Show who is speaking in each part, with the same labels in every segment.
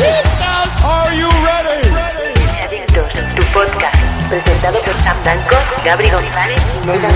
Speaker 1: Are you ready?
Speaker 2: Adictos, tu podcast, presentado por Sam Danco, Gabri González y Megan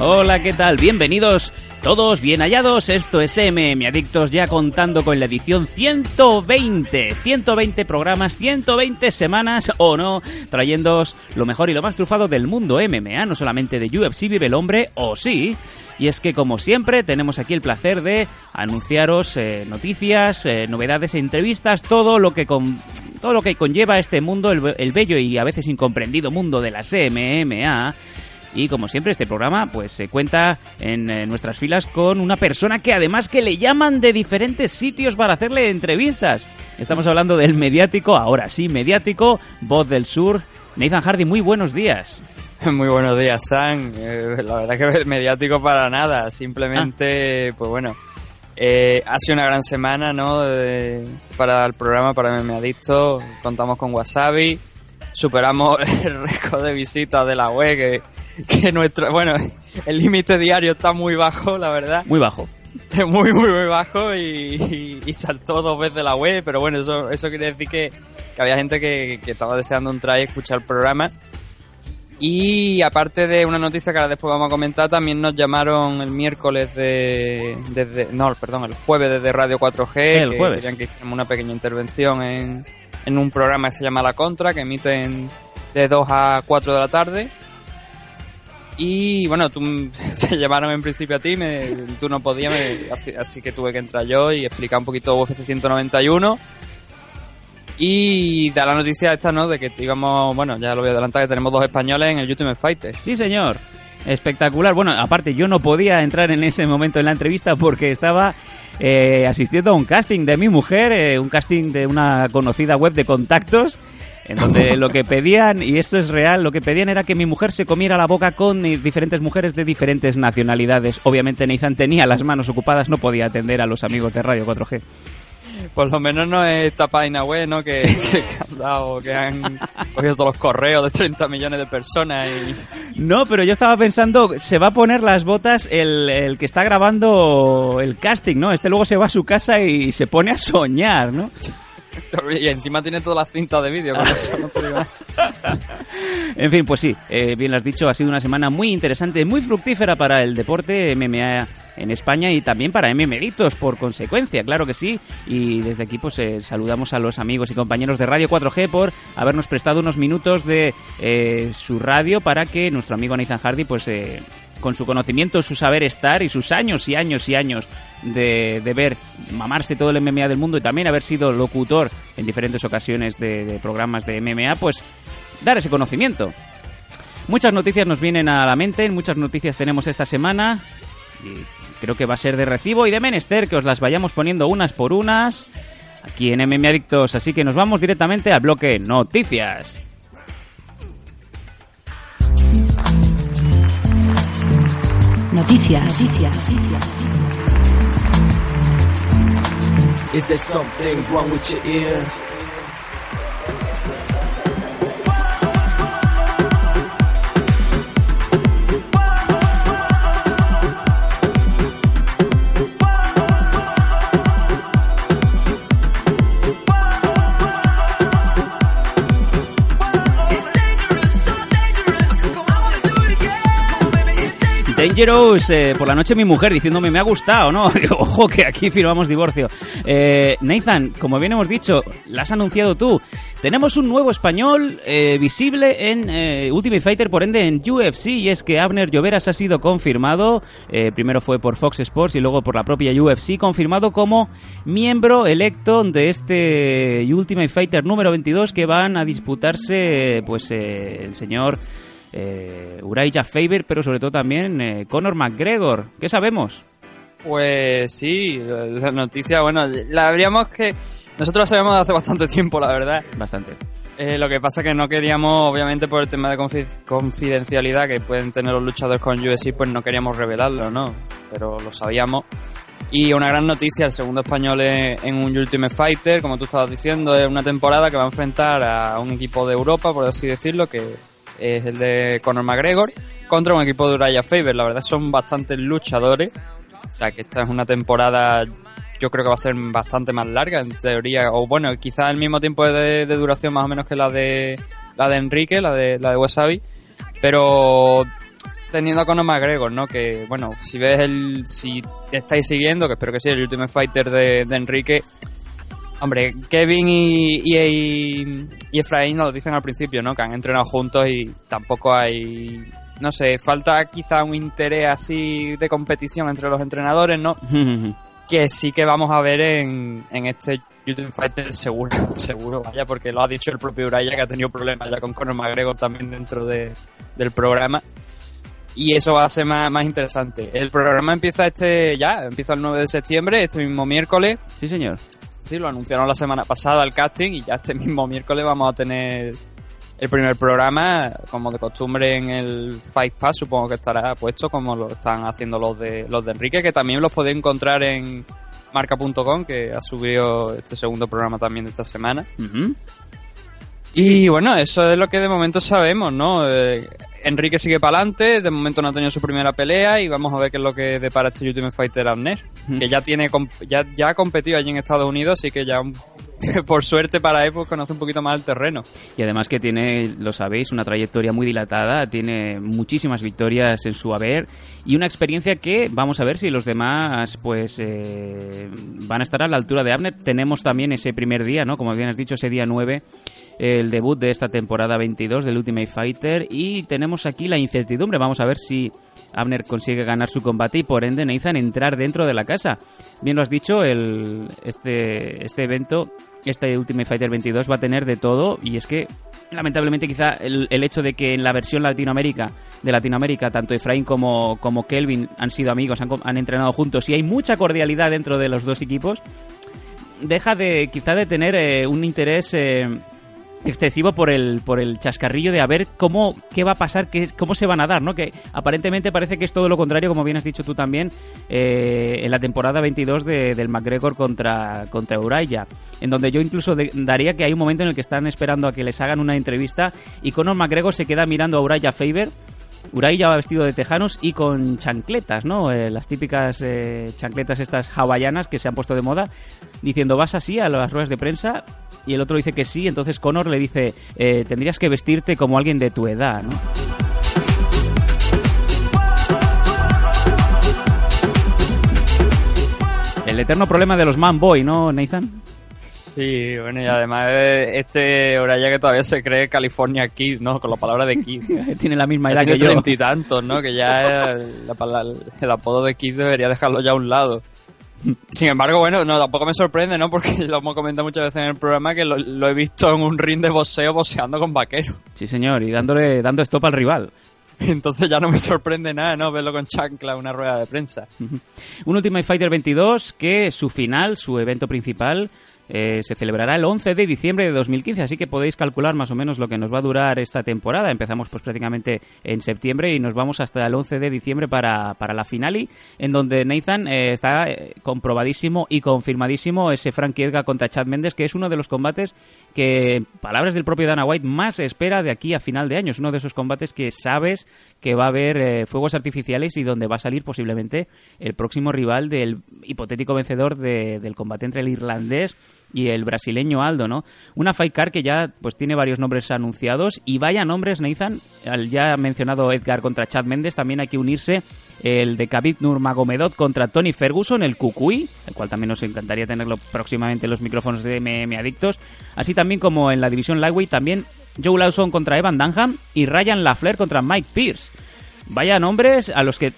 Speaker 3: Hola, ¿qué tal? Bienvenidos todos bien hallados. Esto es MM Adictos ya contando con la edición 120. 120 programas, 120 semanas o no, trayéndoos lo mejor y lo más trufado del mundo MMA, no solamente de UFC vive el hombre, o sí. Y es que, como siempre, tenemos aquí el placer de anunciaros eh, noticias, eh, novedades e entrevistas, todo lo que con, todo lo que conlleva este mundo, el, el bello y a veces incomprendido mundo de las MMA. Y como siempre, este programa pues se cuenta en eh, nuestras filas con una persona que además que le llaman de diferentes sitios para hacerle entrevistas. Estamos hablando del mediático, ahora sí, mediático, voz del sur. Nathan Hardy, muy buenos días.
Speaker 4: Muy buenos días, Sam. Eh, la verdad que mediático para nada. Simplemente, pues bueno, eh, ha sido una gran semana, ¿no? De- para el programa, para Meme Adicto. Contamos con Wasabi. Superamos el récord de visitas de la web, que, que nuestro, bueno, el límite diario está muy bajo, la verdad.
Speaker 3: Muy bajo.
Speaker 4: muy, muy, muy bajo y, y- y saltó dos veces la web, pero bueno, eso, eso quiere decir que, que había gente que, que estaba deseando entrar y escuchar el programa. Y aparte de una noticia que ahora después vamos a comentar, también nos llamaron el miércoles de, desde, no, perdón, el jueves desde Radio 4G,
Speaker 3: El
Speaker 4: que
Speaker 3: jueves.
Speaker 4: querían que hiciéramos una pequeña intervención en, en un programa que se llama La Contra, que emiten de 2 a 4 de la tarde. Y bueno, tú te llamaron en principio a ti, me- tú no podías, me- así, así que tuve que entrar yo y explicar un poquito UFC 191. Y da la noticia esta, ¿no? De que íbamos, bueno, ya lo voy a adelantar, que tenemos dos españoles en el Ultimate Fighter.
Speaker 3: Sí, señor. Espectacular. Bueno, aparte yo no podía entrar en ese momento en la entrevista porque estaba eh, asistiendo a un casting de mi mujer, eh, un casting de una conocida web de contactos, en donde lo que pedían, y esto es real, lo que pedían era que mi mujer se comiera la boca con eh, diferentes mujeres de diferentes nacionalidades. Obviamente Nathan tenía las manos ocupadas, no podía atender a los amigos de Radio 4G.
Speaker 4: Por lo menos no es esta página web, ¿no? Que, que, que han dado, que han cogido todos los correos de 30 millones de personas y...
Speaker 3: No, pero yo estaba pensando, se va a poner las botas el, el que está grabando el casting, ¿no? Este luego se va a su casa y se pone a soñar, ¿no?
Speaker 4: Y encima tiene todas las cintas de vídeo.
Speaker 3: En fin, pues sí, eh, bien lo has dicho, ha sido una semana muy interesante, muy fructífera para el deporte MMA en España y también para MMDitos, por consecuencia, claro que sí. Y desde aquí pues eh, saludamos a los amigos y compañeros de Radio 4G por habernos prestado unos minutos de eh, su radio para que nuestro amigo Nathan Hardy pues... con su conocimiento, su saber estar y sus años y años y años de, de ver mamarse todo el MMA del mundo y también haber sido locutor en diferentes ocasiones de, de programas de MMA, pues dar ese conocimiento. Muchas noticias nos vienen a la mente, muchas noticias tenemos esta semana y creo que va a ser de recibo y de menester que os las vayamos poniendo unas por unas aquí en MMA Adictos, así que nos vamos directamente al bloque noticias.
Speaker 5: Noticias. Noticias.
Speaker 6: Is there something wrong with your ears?
Speaker 3: Eh, por la noche mi mujer diciéndome me ha gustado, ¿no? Ojo que aquí firmamos divorcio. Eh, Nathan, como bien hemos dicho, la has anunciado tú. Tenemos un nuevo español eh, visible en eh, Ultimate Fighter, por ende en UFC, y es que Abner Lloveras ha sido confirmado, eh, primero fue por Fox Sports y luego por la propia UFC, confirmado como miembro electo de este Ultimate Fighter número 22 que van a disputarse pues el señor eh, Uriah Faber, pero sobre todo también eh, Conor McGregor. ¿Qué sabemos?
Speaker 4: Pues sí, la noticia, bueno, la habríamos que... Nosotros la sabíamos de hace bastante tiempo, la verdad.
Speaker 3: Bastante.
Speaker 4: Eh, lo que pasa que no queríamos, obviamente por el tema de confi- confidencialidad que pueden tener los luchadores con UFC, pues no queríamos revelarlo, ¿no? Pero lo sabíamos. Y una gran noticia, el segundo español en un Ultimate Fighter, como tú estabas diciendo, es una temporada que va a enfrentar a un equipo de Europa, por así decirlo, que es el de Conor McGregor, contra un equipo de Uriah Faber. La verdad son bastantes luchadores, o sea que esta es una temporada yo creo que va a ser bastante más larga en teoría. O bueno quizás el mismo tiempo de, duración más o menos que la de la de Enrique la de la de Wasabi pero teniendo a Conor McGregor no que bueno si ves el si estáis siguiendo que espero que sí el Ultimate Fighter de, Enrique. Hombre Kevin y, y, y Efraín nos lo dicen al principio no que han entrenado juntos y tampoco hay no sé falta quizá un interés así de competición entre los entrenadores no que sí que vamos a ver en, en este Ultimate Fighter seguro, seguro, vaya, porque lo ha dicho el propio Uraya que ha tenido problemas ya con Conor McGregor también dentro de, del programa. Y eso va a ser más, más interesante. El programa empieza este ya, empieza el 9 de septiembre, este mismo miércoles.
Speaker 3: Sí, señor.
Speaker 4: Sí, lo anunciaron la semana pasada el casting y ya este mismo miércoles vamos a tener el primer programa, como de costumbre en el Fight Pass, supongo que estará puesto como lo están haciendo los de los de Enrique, que también los podéis encontrar en marca.com, que ha subido este segundo programa también de esta semana. Y bueno, eso es lo que de momento sabemos, ¿no? Eh, Enrique sigue para adelante, de momento no ha tenido su primera pelea y vamos a ver qué es lo que depara este Ultimate Fighter Abner, que ya tiene ya, ya ha competido allí en Estados Unidos, así que ya por suerte para él pues conoce un poquito más el terreno.
Speaker 3: Y además que tiene, lo sabéis, una trayectoria muy dilatada, tiene muchísimas victorias en su haber y una experiencia que vamos a ver si los demás pues eh, van a estar a la altura de Abner. Tenemos también ese primer día, ¿no? Como bien has dicho, ese día 9, el debut de esta temporada 22 del Ultimate Fighter y tenemos aquí la incertidumbre. Vamos a ver si Abner consigue ganar su combate y por ende Nathan entrar dentro de la casa. Bien lo has dicho, el, este, este evento, este Ultimate Fighter 22 va a tener de todo y es que lamentablemente quizá el, el hecho de que en la versión Latinoamérica de Latinoamérica tanto Efraín como, como Kelvin han sido amigos, han, han entrenado juntos y hay mucha cordialidad dentro de los dos equipos, deja de quizá de tener eh, un interés eh, excesivo por el por el chascarrillo de a ver cómo qué va a pasar qué, cómo se van a dar no que aparentemente parece que es todo lo contrario como bien has dicho tú también eh, en la temporada 22 de, del McGregor contra contra Uraya en donde yo incluso daría que hay un momento en el que están esperando a que les hagan una entrevista y Conor McGregor se queda mirando a Uraya Faber Uraya va vestido de tejanos y con chancletas, ¿no? Eh, las típicas eh, chancletas estas hawaianas que se han puesto de moda, diciendo, ¿vas así a las ruedas de prensa? Y el otro dice que sí, entonces Conor le dice, eh, tendrías que vestirte como alguien de tu edad, ¿no? El eterno problema de los man boy, ¿no, Nathan?
Speaker 4: Sí, bueno, y además eh, este Uraya que todavía se cree California Kid, ¿no? Con la palabra de Kid.
Speaker 3: Tiene la misma
Speaker 4: Ya
Speaker 3: edad que
Speaker 4: tiene
Speaker 3: yo.
Speaker 4: treinta y tantos, ¿no? Que ya eh, el apodo de Kid debería dejarlo ya a un lado. Sin embargo, bueno, no, tampoco me sorprende, ¿no? Porque lo hemos comentado muchas veces en el programa que lo, lo he visto en un ring de boxeo boxeando con vaquero.
Speaker 3: Sí, señor, y dándole dando stop al rival.
Speaker 4: Entonces ya no me sorprende nada, ¿no? Verlo con chancla en una rueda de prensa.
Speaker 3: Un Ultimate Fighter 22 que su final, su evento principal, eh, se celebrará el 11 de diciembre de 2015, así que podéis calcular más o menos lo que nos va a durar esta temporada. Empezamos pues prácticamente en septiembre y nos vamos hasta el 11 de diciembre para, para la finale, en donde Nathan eh, está eh, comprobadísimo y confirmadísimo ese Frankie Edgar contra Chad Mendes, que es uno de los combates que, palabras del propio Dana White, más espera de aquí a final de año. Es uno de esos combates que sabes que va a haber fuegos artificiales y donde va a salir posiblemente el próximo rival del hipotético vencedor de- del combate entre el irlandés y el brasileño Aldo, ¿no? Una card que ya pues tiene varios nombres anunciados y vaya nombres, Nathan, al ya mencionado Edgar contra Chad Méndez, también hay que unirse el de Khabib Nurmagomedov contra Tony Ferguson, el Cucuy, el cual también nos encantaría tenerlo próximamente en los micrófonos de MM Adictos, así también como en la división Lightweight también Joe Lawson contra Evan Dunham y Ryan LaFleur contra Mike Pierce. Vaya nombres a los que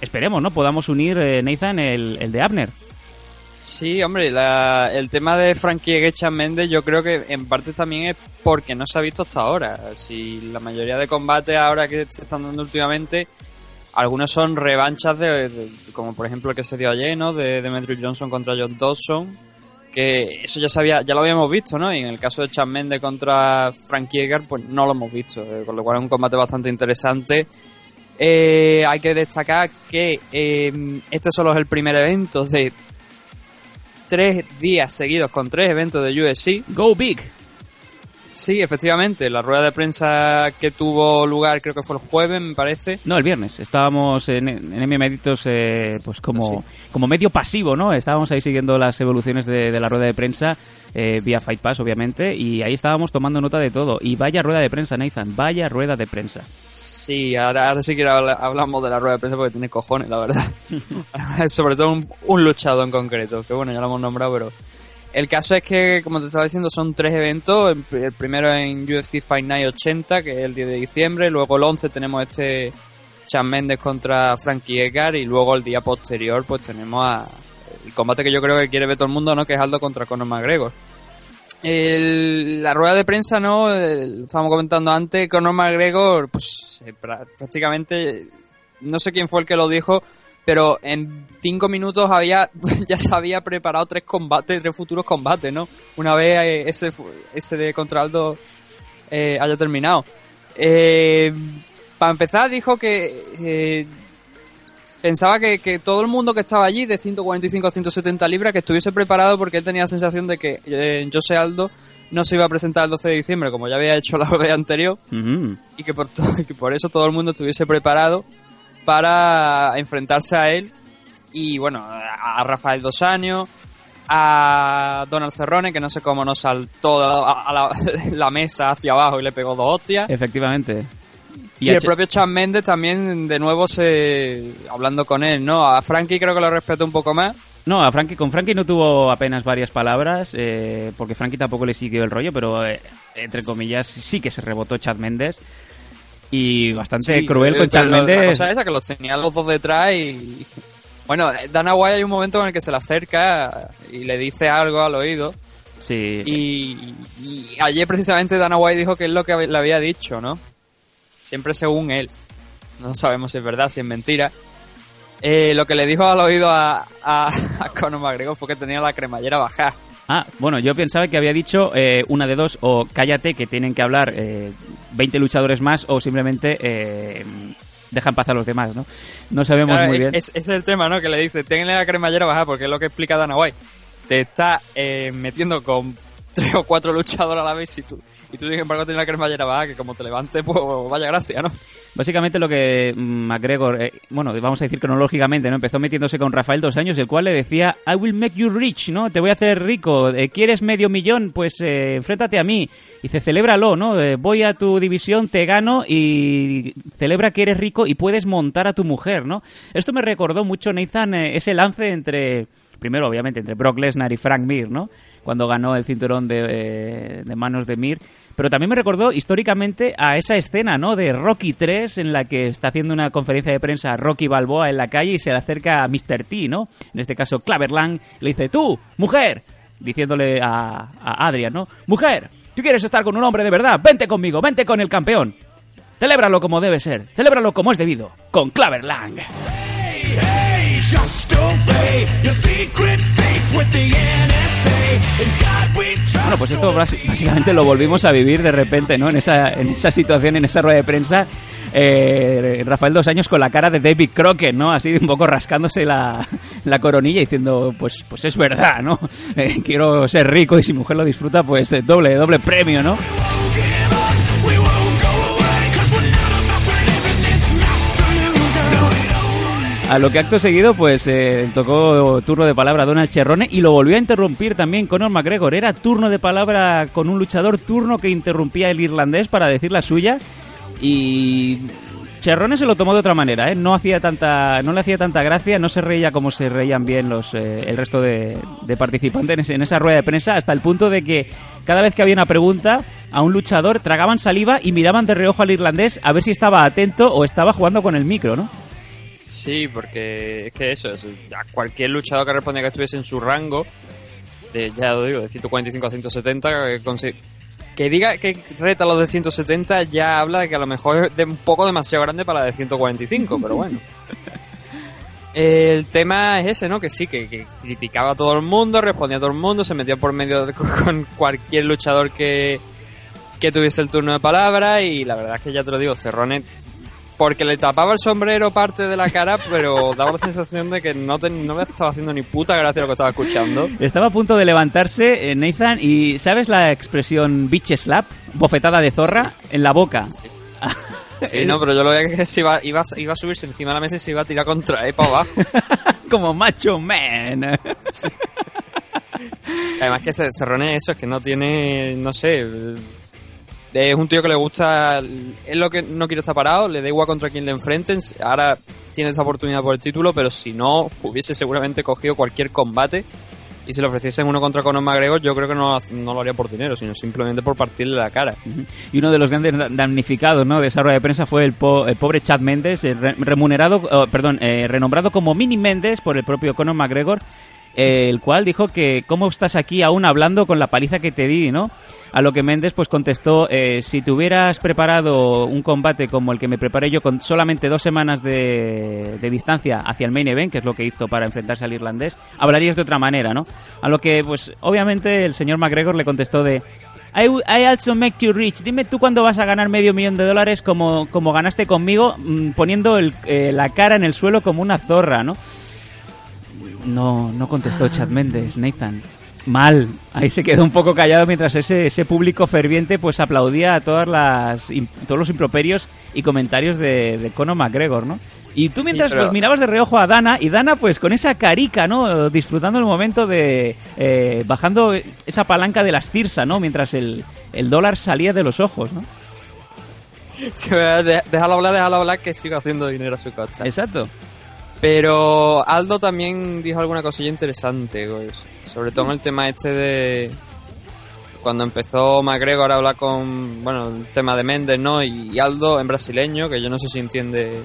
Speaker 3: esperemos, ¿no? Podamos unir, eh, Nathan, el, el de Abner.
Speaker 4: Sí, hombre, la- el tema de Frankie Gecha Méndez yo creo que en parte también es porque no se ha visto hasta ahora. Si la mayoría de combates ahora que se están dando últimamente, algunos son revanchas de, como por ejemplo el que se dio ayer, ¿no? De Demetrius Johnson contra John Dawson, que eso ya sabía, ya lo habíamos visto, ¿no? Y en el caso de Chad Méndez contra Frankie Edgar, pues no lo hemos visto, eh, con lo cual es un combate bastante interesante. Eh, hay que destacar que eh, este solo es el primer evento de tres días seguidos con tres eventos de UFC.
Speaker 3: Go Big.
Speaker 4: Sí, efectivamente, la rueda de prensa que tuvo lugar creo que fue el jueves, me parece.
Speaker 3: No, el viernes. Estábamos en, en MM eh, pues como, como medio pasivo, ¿no? Estábamos ahí siguiendo las evoluciones de, de la rueda de prensa eh, vía Fight Pass, obviamente, y ahí estábamos tomando nota de todo. Y vaya rueda de prensa, Nathan, vaya rueda de prensa.
Speaker 4: Sí, ahora, ahora sí que habla- hablamos de la rueda de prensa porque tiene cojones, la verdad. Sobre todo un, un luchador en concreto, que bueno, ya lo hemos nombrado, pero... El caso es que, como te estaba diciendo, son tres eventos. El pr- El primero en UFC Fight Night 80, que es el 10 de diciembre. Luego el 11 tenemos este Chan Mendes contra Frankie Edgar. Y luego el día posterior, pues tenemos a el combate que yo creo que quiere ver todo el mundo, ¿no? Que es Aldo contra Conor McGregor. La rueda de prensa, ¿no? El- estábamos comentando antes, Conor McGregor, pues prácticamente, no sé quién fue el que lo dijo, pero en cinco minutos había, ya se había preparado tres combates, tres futuros combates, ¿no? Una vez eh, ese, ese de contra Aldo eh, haya terminado. Eh, para empezar, dijo que eh, pensaba que, que todo el mundo que estaba allí, de 145 a 170 libras, que estuviese preparado porque él tenía la sensación de que eh, José Aldo no se iba a presentar el 12 de diciembre, como ya había hecho la vez anterior, y que por, y que por eso todo el mundo estuviese preparado para enfrentarse a él y bueno, a, Rafael Dos Años, a Donald Cerrone, que no sé cómo nos saltó a, la, la mesa hacia abajo y le pegó dos hostias.
Speaker 3: Efectivamente.
Speaker 4: Y, el propio Chan Méndez también, de nuevo, se hablando con él, ¿no? A Frankie creo que lo respeto un poco más.
Speaker 3: No, a Frankie, con Frankie no tuvo apenas varias palabras, eh, porque Frankie tampoco le siguió el rollo, pero eh, entre comillas sí que se rebotó Chad Méndez. Y bastante
Speaker 4: Sí,
Speaker 3: cruel con Chad
Speaker 4: lo- La cosa esa, que los tenía los dos detrás y... Bueno, Dana White hay un momento en el que se le acerca y le dice algo al oído.
Speaker 3: Sí.
Speaker 4: Y, y ayer precisamente Dana White dijo que es lo que le había dicho, ¿no? Siempre según él. No sabemos si es verdad, si es mentira. Eh, lo que le dijo al oído a, a, a Conor McGregor fue que tenía la cremallera bajada.
Speaker 3: Ah, bueno, yo pensaba que había dicho eh, una de dos, o cállate que tienen que hablar eh, 20 luchadores más, o simplemente eh, deja en paz a los demás, ¿no? No sabemos
Speaker 4: Claro,
Speaker 3: muy bien.
Speaker 4: es- ese es el tema, ¿no? Que le dice, tenle la cremallera bajada, porque es lo que explica Dana White. Te está eh, metiendo con tres o cuatro luchadores a la vez y tú, y tú sin embargo tienes la cremallera bajada, que como te levantes, pues vaya gracia, ¿no?
Speaker 3: Básicamente lo que mm, McGregor, eh, bueno, vamos a decir cronológicamente, ¿no? Empezó metiéndose con Rafael dos años, el cual le decía, I will make you rich, ¿no? Te voy a hacer rico. Eh, ¿Quieres medio millón? Pues eh, enfréntate a mí. Dice, celébralo, ¿no? Eh, voy a tu división, te gano y celebra que eres rico y puedes montar a tu mujer, ¿no? Esto me recordó mucho, Nathan, ese lance entre, primero obviamente, entre Brock Lesnar y Frank Mir, ¿no? Cuando ganó el cinturón de, eh, de manos de Mir. Pero también me recordó históricamente a esa escena, ¿no? De Rocky 3 en la que está haciendo una conferencia de prensa Rocky Balboa en la calle y se le acerca a Mr. T, ¿no? En este caso Claverlang le dice, tú, mujer, diciéndole a, a Adrian, ¿no? Mujer, tú quieres estar con un hombre de verdad, vente conmigo, vente con el campeón. Celébralo como debe ser, celébralo como es debido, con Claverlang.
Speaker 6: Hey,
Speaker 3: Bueno, pues esto básicamente lo volvimos a vivir de repente, ¿no? En esa, en esa situación, en esa rueda de prensa. eh, Rafael dos años con la cara de David Crockett, ¿no? Así un poco rascándose la, la coronilla diciendo, pues, pues es verdad, ¿no? Eh, quiero ser rico y si mujer lo disfruta, pues eh, doble, doble premio, ¿no? A lo que acto seguido, pues eh, tocó turno de palabra a Donald Cerrone y lo volvió a interrumpir también Conor McGregor. Era turno de palabra con un luchador, turno que interrumpía el irlandés para decir la suya. Y Cerrone se lo tomó de otra manera, ¿eh? no hacía tanta, no le hacía tanta gracia, no se reía como se reían bien los eh, el resto de, de participantes en esa rueda de prensa, hasta el punto de que cada vez que había una pregunta a un luchador tragaban saliva y miraban de reojo al irlandés a ver si estaba atento o estaba jugando con el micro, ¿no?
Speaker 4: Sí, porque es que eso, es- a cualquier luchador que respondiera que estuviese en su rango, de, ya lo digo, de 145 a 170, que, consi- que diga que reta los de 170 ya habla de que a lo mejor es de un poco demasiado grande para la de 145, pero bueno. El tema es ese, ¿no? Que sí, que, que criticaba a todo el mundo, respondía a todo el mundo, se metía por medio de- con cualquier luchador que, que tuviese el turno de palabra y la verdad es que ya te lo digo, Cerrone porque le tapaba el sombrero parte de la cara, pero daba la sensación de que no, te- no le estaba haciendo ni puta gracia lo que estaba escuchando.
Speaker 3: Estaba a punto de levantarse eh, Nathan y ¿sabes la expresión bitch slap? Bofetada de zorra en la boca.
Speaker 4: Sí, no, pero yo lo veía que se iba, iba, iba a subirse encima de la mesa y se iba a tirar contra él para abajo.
Speaker 3: Como macho man.
Speaker 4: Además que se Cerrone eso, es que no tiene, no sé, es un tío que le gusta, es lo que no quiere estar parado, le da igual contra quién le enfrenten, ahora tiene esta oportunidad por el título, pero si no, hubiese seguramente cogido cualquier combate y si le ofreciesen uno contra Conor McGregor, yo creo que no, no lo haría por dinero, sino simplemente por partirle la cara.
Speaker 3: Y uno de los grandes da- damnificados ¿no? de esa rueda de prensa fue el, po- el pobre Chad Méndez, eh, re- remunerado, oh, perdón, eh, renombrado como Mini Méndez por el propio Conor McGregor, eh, el cual dijo que cómo estás aquí aún hablando con la paliza que te di, ¿no? A lo que Méndez pues contestó, eh, si te hubieras preparado un combate como el que me preparé yo con solamente dos semanas de, de distancia hacia el main event, que es lo que hizo para enfrentarse al irlandés, hablarías de otra manera, ¿no? A lo que pues obviamente el señor McGregor le contestó de, I, I also make you rich. Dime tú cuándo vas a ganar medio millón de dólares como, como ganaste conmigo, mm, poniendo el- eh, la cara en el suelo como una zorra, ¿no? No, no contestó Chad Méndez, Nathan. Mal. Ahí se quedó un poco callado mientras ese, ese público ferviente pues aplaudía a todas las, todos los improperios y comentarios de, de Conor McGregor, ¿no? Y tú
Speaker 4: Sí,
Speaker 3: mientras
Speaker 4: pero-
Speaker 3: pues mirabas de reojo a Dana y Dana pues con esa carica, ¿no? Disfrutando el momento de eh, bajando esa palanca de las Cirsa, ¿no? Mientras el, el dólar salía de los ojos, ¿no?
Speaker 4: Sí, Déjalo hablar, déjalo hablar, que sigo haciendo dinero a su costa.
Speaker 3: Exacto.
Speaker 4: Pero Aldo también dijo alguna cosilla interesante, pues, sobre todo en el tema este de cuando empezó McGregor a hablar con, bueno, el tema de Méndez, ¿no? Y Aldo en brasileño, que yo no sé si entiende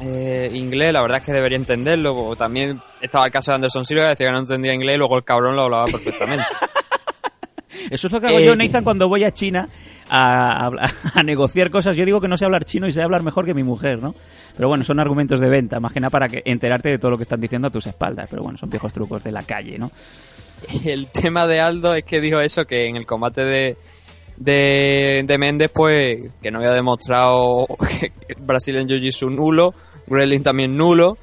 Speaker 4: eh, inglés, la verdad es que debería entenderlo, o también estaba el caso de Anderson Silva, que decía que no entendía inglés y luego el cabrón lo hablaba perfectamente.
Speaker 3: Eso es lo que hago
Speaker 4: Eh,
Speaker 3: yo, Nathan, cuando voy a China a, a- a negociar cosas. Yo digo que no sé hablar chino y sé hablar mejor que mi mujer, ¿no? Pero bueno, son argumentos de venta, más que nada para que, enterarte de todo lo que están diciendo a tus espaldas. Pero bueno, son viejos trucos de la calle, ¿no?
Speaker 4: el tema de Aldo es que dijo eso, que en el combate de, de, de Méndez, pues, que no había demostrado que Brasil en Jiu-Jitsu nulo, Grelin también nulo,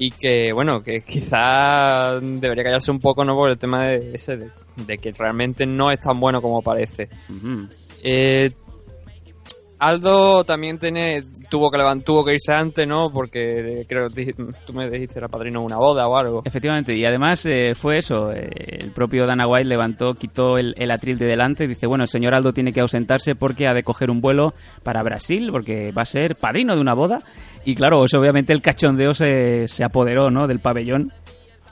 Speaker 4: y que, bueno, que quizá debería callarse un poco, ¿no? Por el tema de ese, de, de que realmente no es tan bueno como parece. Eh, Aldo también tiene, tuvo que levan- tuvo que irse antes, ¿no? Porque eh, creo que tú me dijiste era padrino de una boda o algo.
Speaker 3: Efectivamente, y además eh, fue eso, eh, el propio Dana White levantó, quitó el, el atril de delante y dice, bueno, el señor Aldo tiene que ausentarse porque ha de coger un vuelo para Brasil, porque va a ser padrino de una boda. Y claro, eso obviamente el cachondeo se, se apoderó, ¿no?, del pabellón.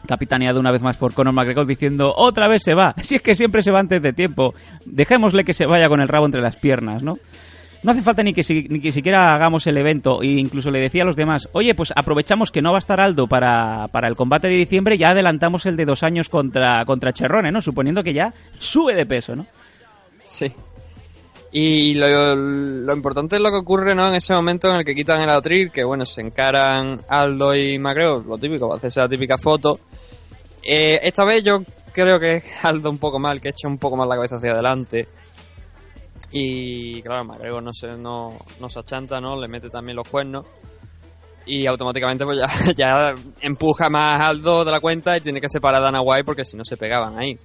Speaker 3: Capitaneado una vez más por Conor McGregor diciendo, otra vez se va, si es que siempre se va antes de tiempo, dejémosle que se vaya con el rabo entre las piernas, ¿no? No hace falta ni que, si- ni siquiera hagamos el evento. E incluso le decía a los demás, oye, pues aprovechamos que no va a estar Aldo para, para el combate de diciembre, ya adelantamos el de dos años contra, contra Cherrone, ¿no? Suponiendo que ya sube de peso, ¿no?
Speaker 4: Sí. Y lo, lo importante es lo que ocurre ¿no? en ese momento en el que quitan el atril, que bueno, se encaran Aldo y McGregor, lo típico, va a hacerse la típica foto. Eh, esta vez yo creo que Aldo un poco mal, que echa un poco más la cabeza hacia adelante. Y claro, McGregor no se, no, no se achanta, ¿no? Le mete también los cuernos. Y automáticamente pues ya, ya empuja más Aldo de la cuenta y tiene que separar a Dana White porque si no se pegaban ahí.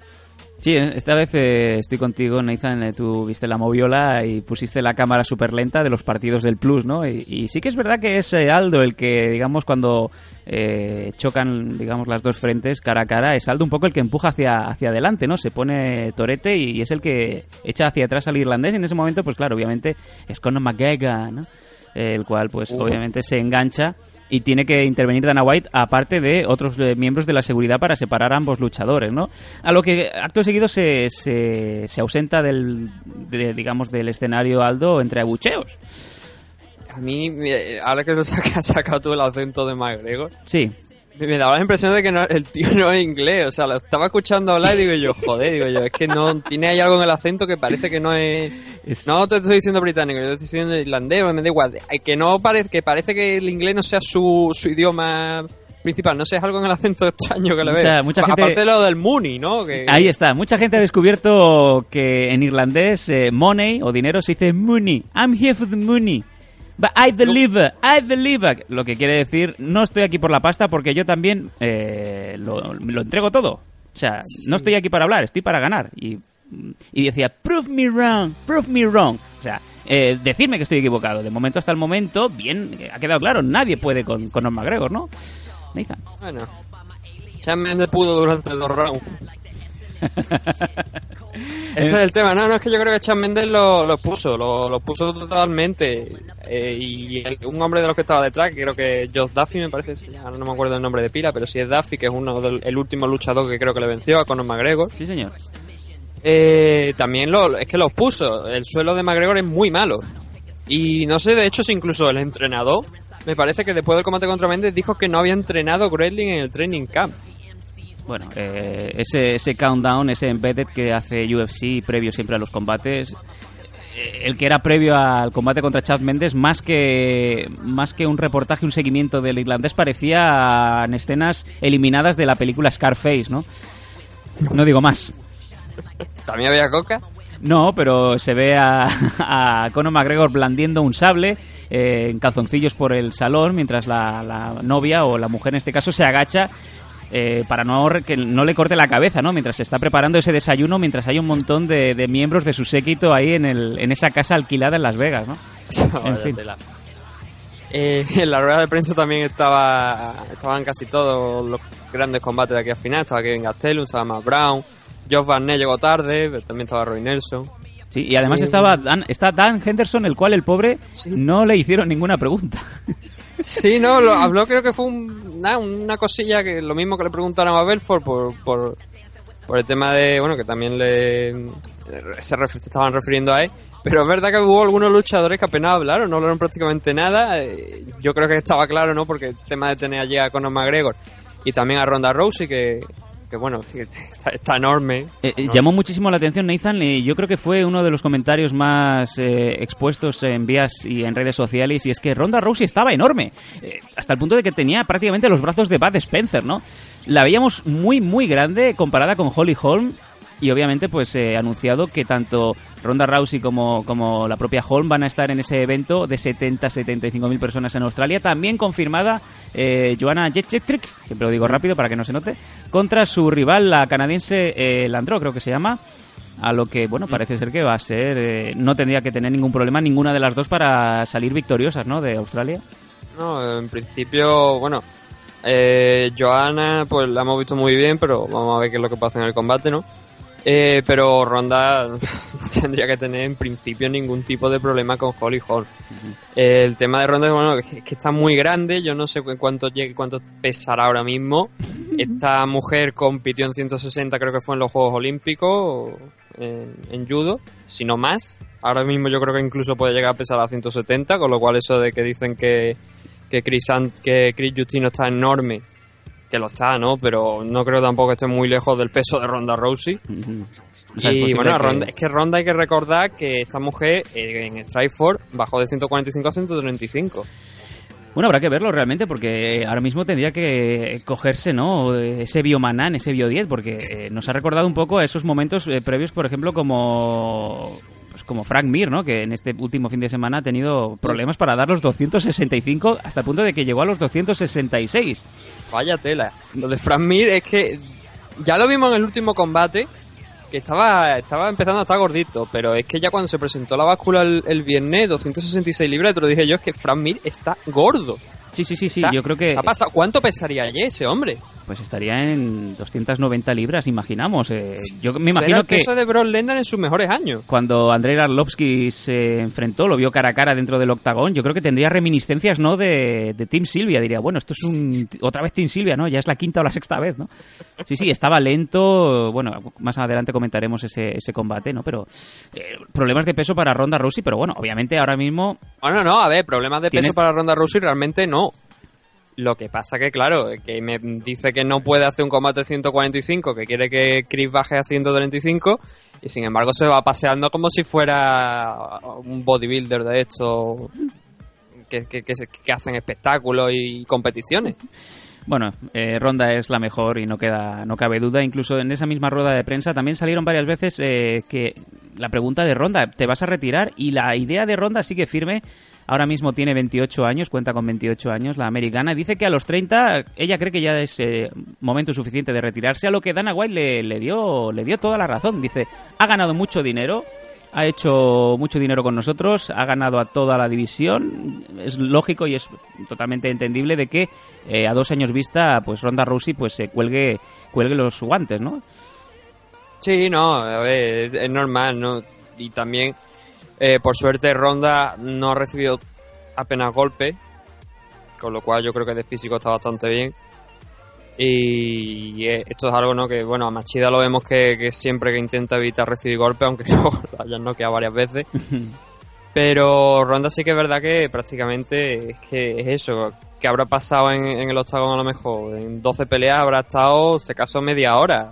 Speaker 3: Sí, esta vez eh, estoy contigo, Nathan. eh, tú viste la moviola y pusiste la cámara súper lenta de los partidos del Plus, ¿no? Y, y sí que es verdad que es eh, Aldo el que, digamos, cuando eh, chocan, digamos, las dos frentes cara a cara, es Aldo un poco el que empuja hacia, hacia adelante, ¿no? Se pone torete y, es el que echa hacia atrás al irlandés. Y en ese momento, pues claro, obviamente es Conor McGregor, ¿no? El cual, pues obviamente se engancha y tiene que intervenir Dana White aparte de otros eh, miembros de la seguridad para separar a ambos luchadores, ¿no? A lo que acto seguido se, se, se ausenta del, de, digamos, del escenario Aldo entre abucheos.
Speaker 4: A mí, me- ahora que lo has sacado tú el acento de McGregor,
Speaker 3: Sí,
Speaker 4: me, daba la impresión de que no- el tío no es inglés. O sea, lo estaba escuchando hablar y digo yo, joder, digo yo, es que no tiene ahí algo en el acento que parece que no es.
Speaker 3: Es-
Speaker 4: No te estoy diciendo británico, yo te estoy diciendo irlandés, me da igual. Eh, Que no parece, que parece que el inglés no sea su, su idioma principal, no sé, es algo en el acento extraño que le
Speaker 3: Mucha-
Speaker 4: veo.
Speaker 3: mucha gente-
Speaker 4: Aparte de lo del Mooney, ¿no? Que,
Speaker 3: ahí está. Mucha gente ha descubierto que en irlandés eh, money o dinero se dice money. I'm here for the money. But I deliver, I deliver. Lo que quiere decir, no estoy aquí por la pasta porque yo también eh, lo, lo entrego todo. O sea, no estoy aquí para hablar, estoy para ganar. Y, y decía, prove me wrong, prove me wrong. O sea, eh, decirme que estoy equivocado. De momento hasta el momento, bien, eh, ha quedado claro, nadie puede con Conor McGregor, ¿no? Nathan.
Speaker 4: Bueno. Chan Mendes pudo durante dos rounds. Ese es el tema. No, no, es que yo creo que Chan Mendes lo, lo puso, lo, lo puso totalmente. Eh, y el- un hombre de los que estaba detrás, que creo que Josh Duffy me parece, ahora no me acuerdo el nombre de pila, pero sí es Duffy, que es uno del el último luchador que creo que le venció a Conor McGregor.
Speaker 3: Sí, señor.
Speaker 4: Eh, también lo, es que los puso. El suelo de McGregor es muy malo. Y no sé, de hecho, si incluso el entrenador, me parece que después del combate contra Mendes dijo que no había entrenado Wrestling en el training camp.
Speaker 3: Bueno, eh, ese, ese countdown, ese embedded que hace UFC previo siempre a los combates, eh, el que era previo al combate contra Chad Mendes, más que, más que un reportaje, un seguimiento del irlandés, parecía en escenas eliminadas de la película Scarface, ¿no? No digo más.
Speaker 4: También había coca.
Speaker 3: No, pero se ve a, a Conor McGregor blandiendo un sable eh, en calzoncillos por el salón, mientras la, la novia o la mujer en este caso se agacha eh, para no que no le corte la cabeza, ¿no? Mientras se está preparando ese desayuno, mientras hay un montón de, de miembros de su séquito ahí en, el, en esa casa alquilada en Las Vegas, ¿no?
Speaker 4: Vaya
Speaker 3: fin.
Speaker 4: tela. Eh, en la rueda de prensa también estaba estaban casi todos los grandes combates de aquí al final. Estaba Kevin Gastelum, estaba Matt Brown, Josh Barnett llegó tarde, pero también estaba Roy Nelson.
Speaker 3: Sí, y además estaba Dan, está Dan Henderson, el cual el pobre
Speaker 4: Sí.
Speaker 3: no le hicieron ninguna pregunta.
Speaker 4: Sí, no, lo habló creo que fue un- una cosilla que lo mismo que le preguntaron a Belfort por, por, por el tema de, bueno, que también le se, ref- se estaban refiriendo a él. Pero es verdad que hubo algunos luchadores que apenas hablaron, no hablaron prácticamente nada. Eh, Yo creo que estaba claro, ¿no? Porque el tema de tener allí a Conor McGregor y también a Ronda Rousey, que, que bueno, está, está enorme.
Speaker 3: Eh, eh, Llamó muchísimo la atención Nathan y yo creo que fue uno de los comentarios más eh, expuestos en vías y en redes sociales y es que Ronda Rousey estaba enorme, eh, hasta el punto de que tenía prácticamente los brazos de Bud Spencer, ¿no? La veíamos muy muy grande comparada con Holly Holm y obviamente pues eh, anunciado que tanto Ronda Rousey como, como la propia Holm van a estar en ese evento de 70-75 mil personas en Australia. También confirmada eh, Joanna Jędrzejczyk, siempre lo digo rápido para que no se note, contra su rival, la canadiense eh, Landro, creo que se llama. A lo que, bueno, parece ser que va a ser. eh, no tendría que tener ningún problema ninguna de las dos para salir victoriosas, ¿no? De Australia.
Speaker 4: No, en principio, bueno, eh, Joana, pues la hemos visto muy bien, pero vamos a ver qué es lo que pasa en el combate, ¿no? Eh, pero Ronda no tendría que tener en principio ningún tipo de problema con Holly Holm. Eh, el tema de Ronda es bueno, que, que está muy grande, yo no sé cu- cuánto llegue, cuánto pesará ahora mismo. Esta mujer compitió en 160, creo que fue en los Juegos Olímpicos, en, en judo, si no más. Ahora mismo yo creo que incluso puede llegar a pesar a 170, con lo cual eso de que dicen que, que Chris, que Chris Justino está enorme, que lo está, ¿no? Pero no creo tampoco que esté muy lejos del peso de Ronda Rousey.
Speaker 3: O sea, es
Speaker 4: y bueno,
Speaker 3: que-
Speaker 4: Ronda, es que Ronda hay que recordar que esta mujer eh, en Strikeforce bajó de 145 a 135.
Speaker 3: Bueno, habrá que verlo realmente porque ahora mismo tendría que cogerse, ¿no? Ese biomanán, ese bio 10, porque eh, nos ha recordado un poco a esos momentos eh, previos, por ejemplo, como pues como Frank Mir, ¿no? Que en este último fin de semana ha tenido problemas para dar los 265 hasta el punto de que llegó a los 266.
Speaker 4: Vaya tela. Lo de Frank Mir es que ya lo vimos en el último combate, que estaba, estaba empezando a estar gordito, pero es que ya cuando se presentó la báscula el, el viernes, 266 libras, te lo dije yo, es que Fran Mir está gordo.
Speaker 3: Sí, sí, sí, sí.
Speaker 4: Está-
Speaker 3: Yo creo que
Speaker 4: ¿Ha pasado? ¿Cuánto pesaría ayer ese hombre?
Speaker 3: pues estaría en 290 libras, imaginamos. Eh, yo me
Speaker 4: Será
Speaker 3: imagino que
Speaker 4: peso de Brock Lesnar en sus mejores años.
Speaker 3: cuando Andrei Arlovsky se enfrentó, lo vio cara a cara dentro del octagón, yo creo que tendría reminiscencias, ¿no? De, de Team Silvia. Diría, bueno, esto es un otra vez Team Silvia, ¿no? Ya es la quinta o la sexta vez, ¿no? Sí, sí, estaba lento. Bueno, más adelante comentaremos ese, ese combate, ¿no? Pero eh, problemas de peso para Ronda Rousey, pero bueno, obviamente ahora mismo
Speaker 4: Bueno, no, a ver, problemas de peso para Ronda Rousey realmente no. Lo que pasa que, claro, que me dice que no puede hacer un combate 145, que quiere que Chris baje a 135, y sin embargo se va paseando como si fuera un bodybuilder de esto que, que hacen espectáculos y competiciones.
Speaker 3: Bueno, eh, Ronda es la mejor y no queda, no cabe duda. Incluso en esa misma rueda de prensa también salieron varias veces eh, que la pregunta de Ronda, ¿te vas a retirar? Y la idea de Ronda sigue firme. Ahora mismo tiene 28 años, cuenta con 28 años la americana. Dice que a los 30 ella cree que ya es eh, momento suficiente de retirarse, a lo que Dana White le, dio, le dio toda la razón. Dice, ha ganado mucho dinero, ha hecho mucho dinero con nosotros, ha ganado a toda la división. Es lógico y es totalmente entendible de que eh, a dos años vista, pues Ronda Rousey pues se cuelgue, cuelgue los guantes, ¿no?
Speaker 4: Sí, no, a ver, es- normal, ¿no? Y también, eh, por suerte, Ronda no ha recibido apenas golpes, con lo cual yo creo que de físico está bastante bien. Y esto es algo, ¿no? Que, bueno, a Machida lo vemos que, que siempre que intenta evitar recibir golpes, aunque no lo hayan noqueado varias veces. Pero Ronda sí que es verdad que prácticamente es que es eso, que habrá pasado en, en el octagón a lo mejor. En 12 peleas habrá estado, se caso, media hora.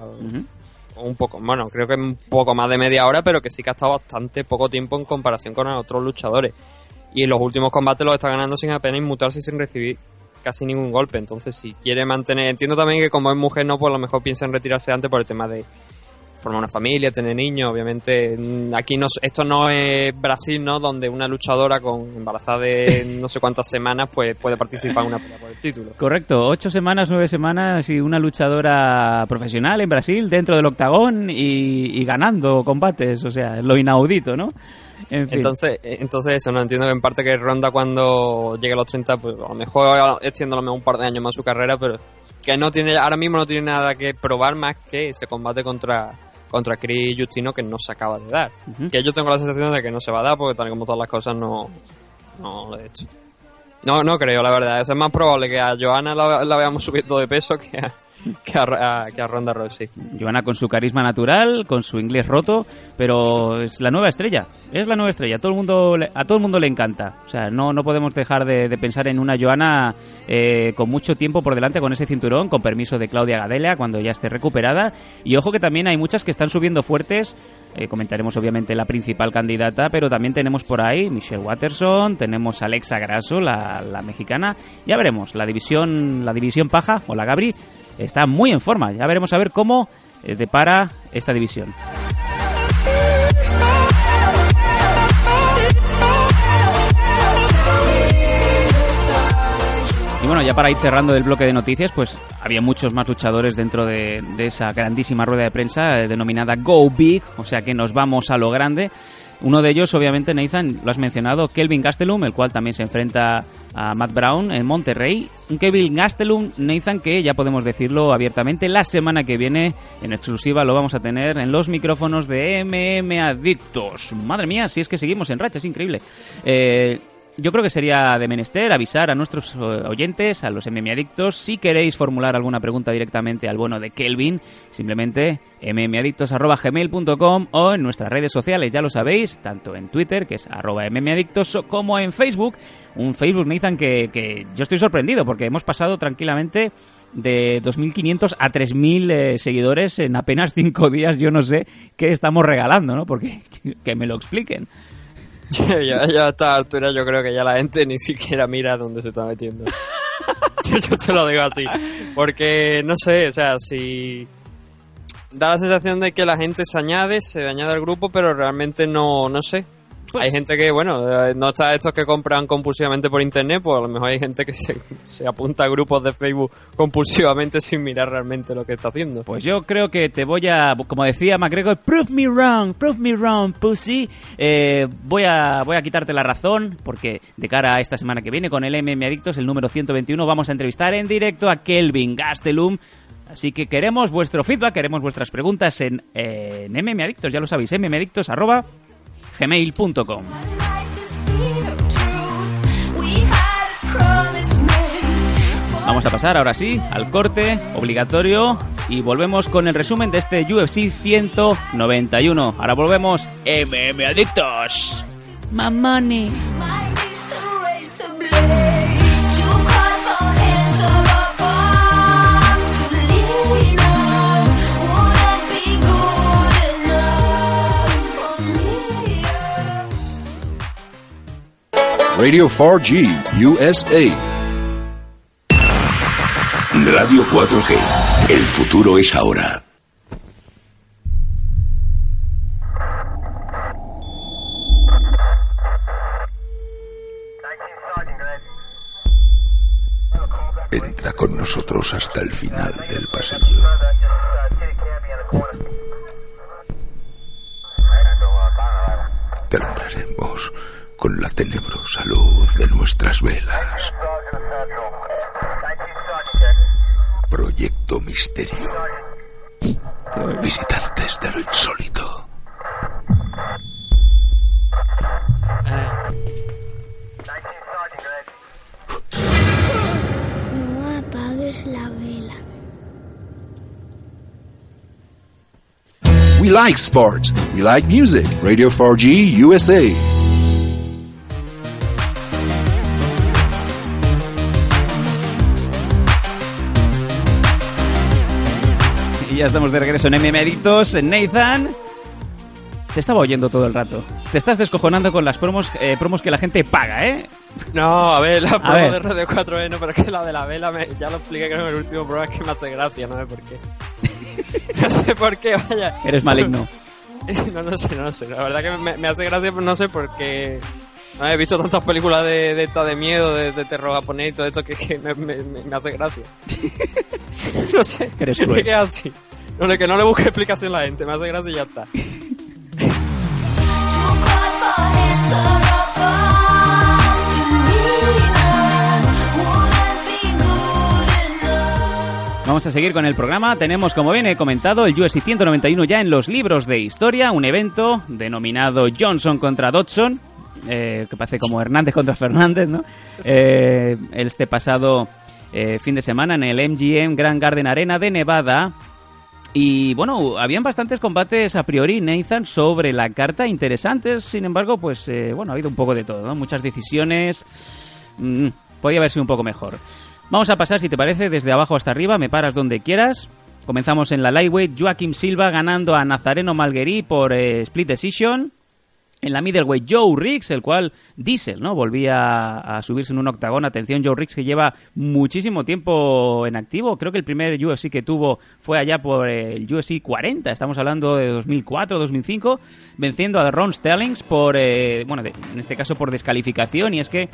Speaker 4: Un poco, bueno, creo que un poco más de media hora, pero que sí que ha estado bastante poco tiempo en comparación con otros luchadores. Y en los últimos combates los está ganando sin apenas inmutarse y sin recibir casi ningún golpe. Entonces, si quiere mantener. Entiendo también que como es mujer, no, pues a lo mejor piensa en retirarse antes por el tema de formar una familia, tener niños. Obviamente, mm, aquí no, esto no es Brasil, ¿no? Donde una luchadora con embarazada de no sé cuántas semanas, pues puede participar en una pelea por el título.
Speaker 3: Correcto, ocho semanas, nueve semanas y una luchadora profesional en Brasil dentro del octagón y, y ganando combates, o sea, lo inaudito, ¿no? En fin.
Speaker 4: Entonces, eh, entonces eso, no entiendo que en parte que Ronda cuando llegue a los 30, pues a lo mejor mejor un par de años más su carrera, pero que no tiene, ahora mismo no tiene nada que probar más que ese combate contra, contra Chris Justino que no se acaba de dar. Que yo tengo la sensación de que no se va a dar porque tal y como todas las cosas no, no lo he hecho. No, no creo, la verdad. Es más probable que a Johanna la, la veamos subiendo de peso que a, que a, Ronda Rousey.
Speaker 3: Joana con su carisma natural, con su inglés roto, pero es la nueva estrella, es la nueva estrella, todo el mundo, a todo el mundo le encanta. O sea, no, no podemos dejar de, de pensar en una Joana eh, con mucho tiempo por delante con ese cinturón, con permiso de Claudia Gadela cuando ya esté recuperada. Y ojo que también hay muchas que están subiendo fuertes. Eh, comentaremos obviamente la principal candidata, pero también tenemos por ahí Michelle Watterson, tenemos Alexa Grasso, la, la mexicana. Ya veremos, la división, la división paja o la Gabri está muy en forma. Ya veremos a ver cómo eh, depara esta división. Ya para ir cerrando el bloque de noticias, pues había muchos más luchadores dentro de, de esa grandísima rueda de prensa eh, denominada Go Big, o sea que nos vamos a lo grande. Uno de ellos, obviamente, Nathan, lo has mencionado, Kelvin Gastelum, el cual también se enfrenta a Matt Brown en Monterrey. Un Kelvin Gastelum, Nathan, que ya podemos decirlo abiertamente, la semana que viene, en exclusiva, lo vamos a tener en los micrófonos de MM Adictos. Madre mía, si es que seguimos en racha, es increíble. Eh, yo creo que sería de menester avisar a nuestros eh, oyentes, a los MM Adictos, si queréis formular alguna pregunta directamente al bueno de Kelvin, simplemente mmadictos.gmail.com o en nuestras redes sociales, ya lo sabéis, tanto en Twitter, que es arroba mmadictos, como en Facebook. Un Facebook, Nathan, que, que yo estoy sorprendido porque hemos pasado tranquilamente de 2.500 a 3.000 eh, seguidores en apenas 5 días. Yo no sé qué estamos regalando, ¿no? Porque que me lo expliquen.
Speaker 4: Ya, ya a esta altura yo creo que ya la gente ni siquiera mira dónde se está metiendo. yo, te lo digo así. Porque, no sé, o sea, si... Da la sensación de que la gente se añade, se añade al grupo, pero realmente no, no sé. Hay gente que, bueno, eh, no está estos que compran compulsivamente por internet, pues a lo mejor hay gente que se, se apunta a grupos de Facebook compulsivamente sin mirar realmente lo que está haciendo.
Speaker 3: Pues yo creo que te voy a, como decía McGregor, prove me wrong, prove me wrong, pussy. Eh, voy, a, voy a quitarte la razón, porque de cara a esta semana que viene con el MM Adictos, el número 121, vamos a entrevistar en directo a Kelvin Gastelum. Así que queremos vuestro feedback, queremos vuestras preguntas en, en MM Adictos, ya lo sabéis, mmadictos arroba gmail.com. Vamos a pasar ahora sí al corte obligatorio y volvemos con el resumen de este UFC 191. Ahora volvemos MM Adictos. Mamani.
Speaker 7: Radio 4G USA.
Speaker 8: Radio 4G. El futuro es ahora. Entra con nosotros hasta el final del pasillo. Te alumbraremos con la tenebrosa luz de nuestras velas. Proyecto Misterio. Visitantes de lo insólito.
Speaker 9: No apagues la vela.
Speaker 7: We like sports. We like music. Radio 4G USA.
Speaker 3: Y ya estamos de regreso en MM Adictos. Nathan, te estaba oyendo todo el rato. Te estás descojonando con las promos, eh, promos que la gente paga, ¿eh?
Speaker 4: No, a ver, la promo
Speaker 3: ver.
Speaker 4: de Radio 4E no, pero es que la de la vela, me- ya lo expliqué creo en el último programa, es que me hace gracia, no sé por qué. no sé por qué, vaya.
Speaker 3: Eres maligno.
Speaker 4: No, no sé, no sé. La verdad que me, me hace gracia, pero no sé por qué. No, he visto tantas películas de, de esta de miedo, de, de terror japonés y todo esto que, que me, me- me- hace gracia. no sé.
Speaker 3: Eres
Speaker 4: es
Speaker 3: cruel.
Speaker 4: que así. No, no, que no le busque explicación a la gente, me hace gracia y ya está.
Speaker 3: Vamos a seguir con el programa. Tenemos, como bien he comentado, el UFC 191 ya en los libros de historia, un evento denominado Johnson contra Dodson, eh, que parece como Hernández contra Fernández, ¿no? Eh, este pasado eh, fin de semana en el MGM Grand Garden Arena de Nevada. Y bueno, habían bastantes combates a priori, Nathan, sobre la carta interesantes. Sin embargo, pues bueno, ha habido un poco de todo, ¿no? Muchas decisiones. Mm, podía haber sido un poco mejor. Vamos a pasar, si te parece, desde abajo hasta arriba. Me paras donde quieras. Comenzamos en la lightweight. Joaquim Silva ganando a Nazareno Malguerí por split decision. En la middleweight, Joe Riggs, el cual Diesel, ¿no? Volvía a subirse en un octagón. Atención, Joe Riggs, que lleva muchísimo tiempo en activo. Creo que el primer UFC que tuvo fue allá por el UFC 40. Estamos hablando de 2004, 2005. Venciendo a Ron Stellings por, eh, bueno, de- en este caso por descalificación. Y es que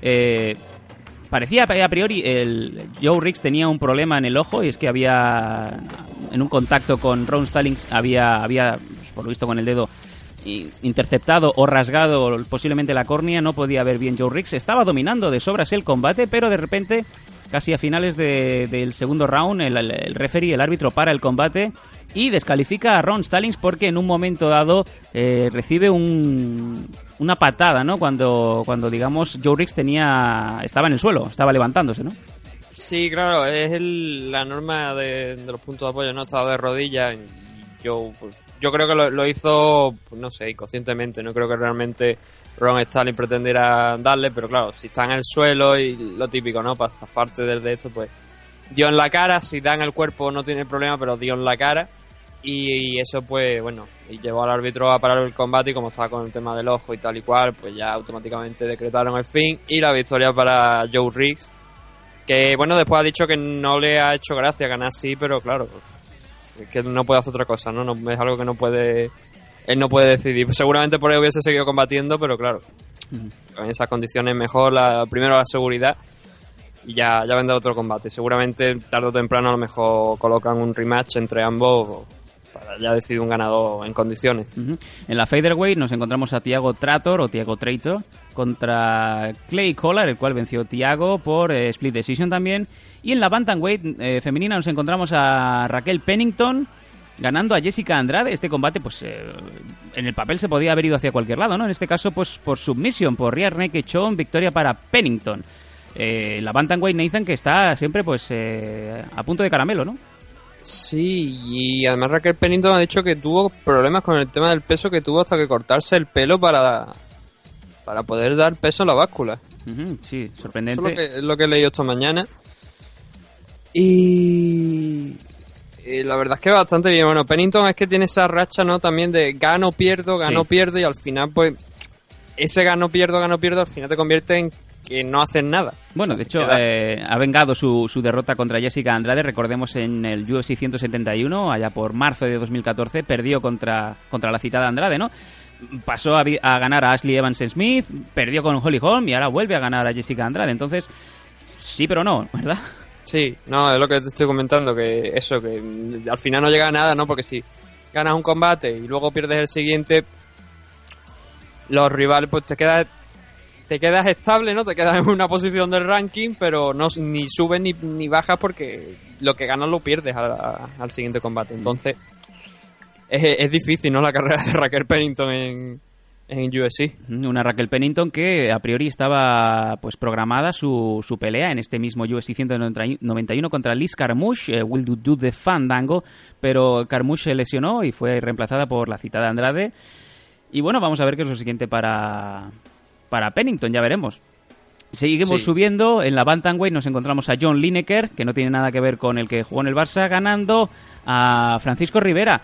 Speaker 3: eh, parecía a priori el Joe Riggs tenía un problema en el ojo y es que había en un contacto con Ron Stallings había había pues, por lo visto con el dedo interceptado o rasgado posiblemente la córnea no podía ver bien Joe Riggs estaba dominando de sobras el combate pero de repente casi a finales de- del segundo round el, referee el árbitro para el combate y descalifica a Ron Stallings porque en un momento dado eh, recibe un, una patada, ¿no? Cuando, cuando digamos Joe Riggs tenía estaba en el suelo, estaba levantándose, ¿no?
Speaker 4: Sí, claro, es el- la norma de, los puntos de apoyo, no estaba de rodillas. Yo, pues, yo creo que lo, lo hizo, pues, no sé, inconscientemente. No creo que realmente Ron Stalin pretendiera darle, pero claro, si está en el suelo y lo típico, ¿no? Para zafarte desde esto, pues dio en la cara. Si da en el cuerpo no tiene problema, pero dio en la cara. Y, eso, pues, bueno, y llevó al árbitro a parar el combate y como estaba con el tema del ojo y tal y cual, pues ya automáticamente decretaron el fin y la victoria para Joe Riggs. Que bueno, después ha dicho que no le ha hecho gracia ganar así, pero claro, que no puede hacer otra cosa, ¿no? no es algo que no puede él no puede decidir. Seguramente por ahí hubiese seguido combatiendo, pero claro, en esas condiciones mejor, la, primero la seguridad y ya, ya vendrá otro combate. Seguramente tarde o temprano a lo mejor colocan un rematch entre ambos ya decidir un ganador en condiciones.
Speaker 3: En la Featherweight nos encontramos a Tiago Trator o Tiago Trator contra Clay Collar, el cual venció Tiago por eh, split decision también. Y en la Bantamweight eh, femenina nos encontramos a Raquel Pennington ganando a Jessica Andrade. Este combate, pues eh, en el papel se podía haber ido hacia cualquier lado, ¿no? En este caso, pues por submission, por rear naked choke, victoria para Pennington. Eh, la Bantamweight Nathan que está siempre pues a punto de caramelo, ¿no?
Speaker 4: Sí, y además Raquel Pennington ha dicho que tuvo problemas con el tema del peso que tuvo hasta que cortarse el pelo para, para poder dar peso a la báscula.
Speaker 3: Sí,
Speaker 4: Eso
Speaker 3: sorprendente.
Speaker 4: es lo que, es lo que he leído esta mañana. Y, y la verdad es que bastante bien. Bueno, Pennington es que tiene esa racha, ¿no? También de gano, pierdo, gano,
Speaker 3: Sí.
Speaker 4: pierdo y al final, pues, ese gano, pierdo, gano, pierdo, al final te convierte en que no haces nada.
Speaker 3: Bueno, de hecho, eh, ha vengado su, su derrota contra Jessica Andrade. Recordemos en el UFC 171, allá por marzo de 2014, perdió contra, contra la citada Andrade, ¿no? Pasó a, a ganar a Ashley Evans Smith, perdió con Holly Holm y ahora vuelve a ganar a Jessica Andrade. Entonces, sí, pero no, ¿verdad?
Speaker 4: Sí, no, es lo que te estoy comentando, que eso, que al final no llega a nada, ¿no? Porque si ganas un combate y luego pierdes el siguiente, los rivales, pues te quedas, te quedas estable, ¿no? Te quedas en una posición del ranking, pero no ni subes ni, ni bajas porque lo que ganas lo pierdes al siguiente combate. Entonces, es, es difícil, ¿no? La carrera de Raquel Pennington en, en UFC.
Speaker 3: Una Raquel Pennington que a priori estaba pues programada su, su pelea en este mismo UFC 191 contra Liz Carmouche, eh, Will Do Do the Fandango, pero Carmouche se lesionó y fue reemplazada por la citada Andrade. Y bueno, vamos a ver qué es lo siguiente para, para Pennington, ya veremos. Seguimos
Speaker 4: Sí.
Speaker 3: subiendo. En la Bantamweight nos encontramos a John Lineker, que no tiene nada que ver con el que jugó en el Barça, ganando a Francisco Rivera.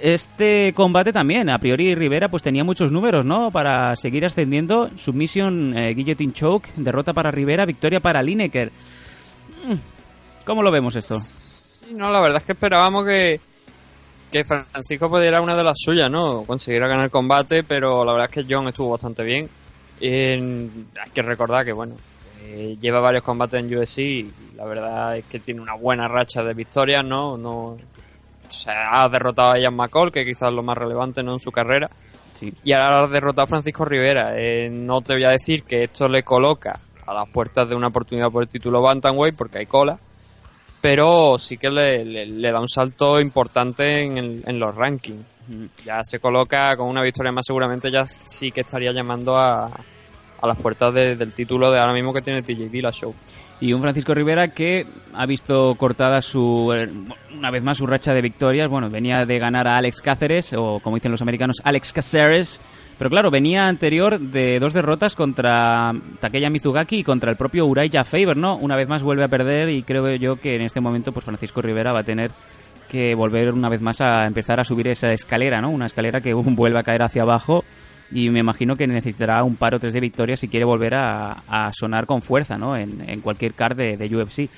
Speaker 3: Este combate también, a priori Rivera pues tenía muchos números, ¿no? Para seguir ascendiendo. Submission, eh, Guillotine Choke, derrota para Rivera, victoria para Lineker. Mm, ¿Cómo lo vemos esto?
Speaker 4: Sí, no, la verdad es que esperábamos que, que Francisco pudiera una de las suyas, ¿no? Consiguiera ganar el combate, pero la verdad es que John estuvo bastante bien. Hay que recordar que, bueno, eh, lleva varios combates en UFC y la verdad es que tiene una buena racha de victorias, ¿no? no o sea, ha derrotado a Ian McCall, que quizás es lo más relevante, ¿no? En su carrera.
Speaker 3: Sí.
Speaker 4: Y ahora ha derrotado a Francisco Rivera. Eh, no te voy a decir que esto le coloca a las puertas de una oportunidad por el título Bantamweight, porque hay cola pero sí que le, le- le da un salto importante en, el- en los rankings. Ya se coloca con una victoria más, seguramente ya sí que estaría llamando a, a las puertas de- del título de ahora mismo que tiene TJD la show.
Speaker 3: Y un Francisco Rivera que ha visto cortada su eh, una vez más su racha de victorias. Bueno, venía de ganar a Alex Cáceres, o como dicen los americanos, Alex Cáceres. Pero claro, venía anterior de dos derrotas contra Takeya Mizugaki y contra el propio Uraya Faber, ¿no? Una vez más vuelve a perder y creo yo que en este momento pues Francisco Rivera va a tener que volver una vez más a empezar a subir esa escalera, ¿no? Una escalera que vuelve a caer hacia abajo y me imagino que necesitará un par o tres de victorias si quiere volver a, sonar con fuerza, ¿no? En, cualquier card de, de UFC.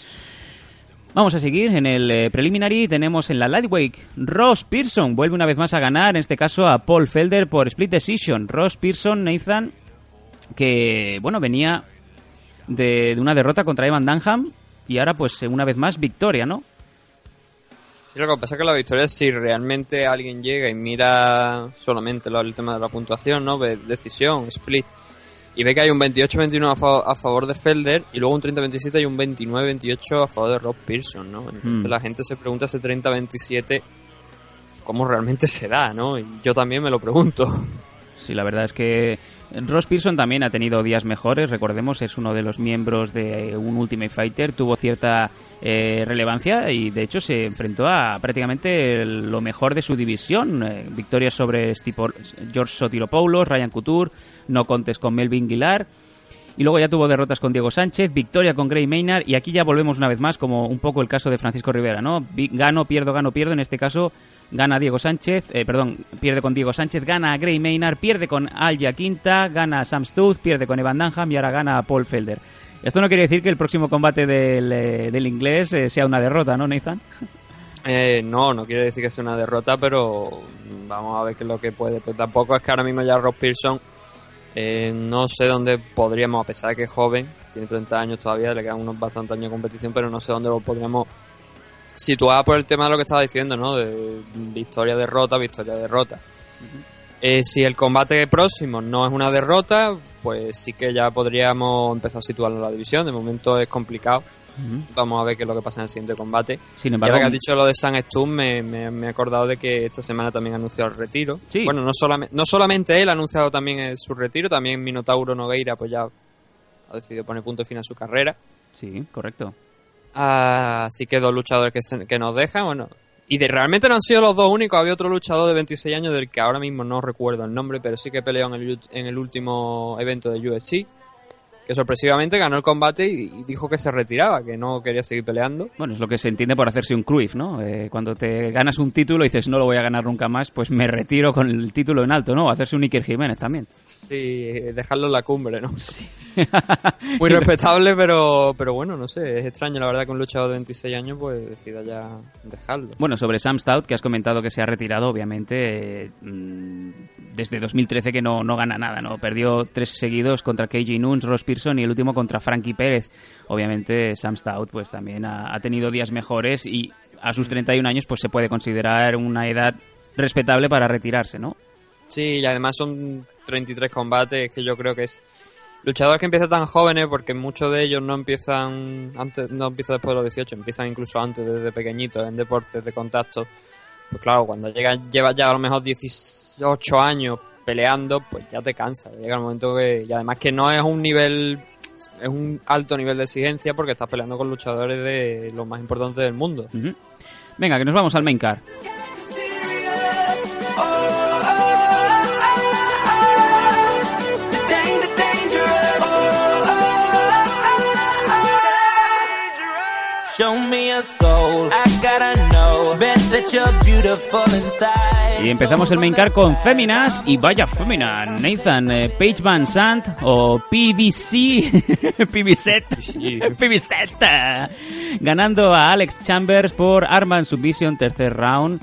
Speaker 3: Vamos a seguir. En el eh, preliminary tenemos en la Lightweight Ross Pearson. Vuelve una vez más a ganar, en este caso a Paul Felder por split decision. Ross Pearson, Nathan, que, bueno, venía de, de una derrota contra Evan Dunham y ahora, pues, una vez más, victoria, ¿no?
Speaker 4: Y lo que pasa es que la victoria es si realmente alguien llega y mira solamente el tema de la puntuación, ¿no? Ve decisión, split, y ve que hay un 28-21 a, fa- a favor de Felder y luego un 30-27 y un 29-28 a favor de Rob Pearson, ¿no? Entonces
Speaker 3: Mm.
Speaker 4: la gente se pregunta ese 30-27 cómo realmente se da, ¿no? Y yo también me lo pregunto.
Speaker 3: Sí, la verdad es que Ross Pearson también ha tenido días mejores. Recordemos, es uno de los miembros de un Ultimate Fighter. Tuvo cierta eh, relevancia y de hecho se enfrentó a prácticamente lo mejor de su división. Eh, victorias sobre Stipo- George Sotiropoulos, Ryan Couture, no contes con Melvin Guilar. Y luego ya tuvo derrotas con Diego Sánchez, victoria con Gray Maynard y aquí ya volvemos una vez más como un poco el caso de Francisco Rivera, ¿no? Gano, pierdo, gano, pierdo. En este caso gana Diego Sánchez, eh, perdón, pierde con Diego Sánchez, gana Gray Maynard, pierde con Alja Quinta, gana Sam Stutz, pierde con Evan Dunham y ahora gana Paul Felder. Esto no quiere decir que el próximo combate del, eh, del inglés eh, sea una derrota, ¿no, Nathan?
Speaker 4: Eh, no, no quiere decir que sea una derrota, pero vamos a ver qué es lo que puede. Pues tampoco es que ahora mismo ya Ross Pearson eh, no sé dónde podríamos, a pesar de que es joven, tiene 30 años todavía, le quedan unos bastantes años de competición, pero no sé dónde lo podríamos situar por el tema de lo que estaba diciendo, ¿no? De victoria, derrota, victoria, derrota. Eh, si el combate próximo no es una derrota, pues sí que ya podríamos empezar a situarlo en la división. De momento es complicado. Vamos a ver qué es lo que pasa en el siguiente combate.
Speaker 3: Sin
Speaker 4: Y
Speaker 3: embargo,
Speaker 4: ahora que has dicho lo de San Stun, me, me- me he acordado de que esta semana también ha anunciado el retiro.
Speaker 3: Sí.
Speaker 4: Bueno, no, solamente no solamente él ha anunciado también eh, su retiro, también Minotauro Nogueira pues ya ha decidido poner punto final a su carrera.
Speaker 3: Sí, correcto.
Speaker 4: Así que dos luchadores que, se- que nos dejan, bueno. Y de, realmente no han sido los dos únicos, había otro luchador de 26 años del que ahora mismo no recuerdo el nombre, pero sí que peleó en el, en el último evento de UFC, que sorpresivamente ganó el combate y, dijo que se retiraba, que no quería seguir peleando.
Speaker 3: Bueno, es lo que se entiende por hacerse un Cruyff, ¿no? Eh, cuando te ganas un título y dices, no lo voy a ganar nunca más, pues me retiro con el título en alto, ¿no? O hacerse un Iker Jiménez también.
Speaker 4: Sí, eh, dejarlo en la cumbre, ¿no? Muy respetable, pero, pero bueno, no sé, es extraño la verdad que un luchador de 26 años pues decida ya dejarlo.
Speaker 3: Bueno, sobre Sam Stout, que has comentado que se ha retirado, obviamente, eh, mm, desde 2013 que no, no gana nada, ¿no? Perdió tres seguidos contra KJ Nunes, Ross Pearson y el último contra Frankie Pérez. Obviamente, Sam Stout, pues también ha, ha tenido días mejores y a sus 31 años, pues se puede considerar una edad respetable para retirarse, ¿no?
Speaker 4: Sí, y además son 33 combates, que yo creo que es luchadores que empiezan tan jóvenes porque muchos de ellos no empiezan antes no empiezan después de los 18, empiezan incluso antes desde pequeñitos en deportes de contacto. Pues claro, cuando llega llevas ya a lo mejor 18 años peleando, pues ya te cansa. Llega el momento que y además que no es un nivel es un alto nivel de exigencia porque estás peleando con luchadores de los más importantes del mundo.
Speaker 3: Venga, que nos vamos al main card. Y empezamos el main card con Féminas y vaya Fémina, Nathan, eh, Paige Van Sant o PVC, PVZ, PVZ, ganando a Alex Chambers por Arman Submission tercer round.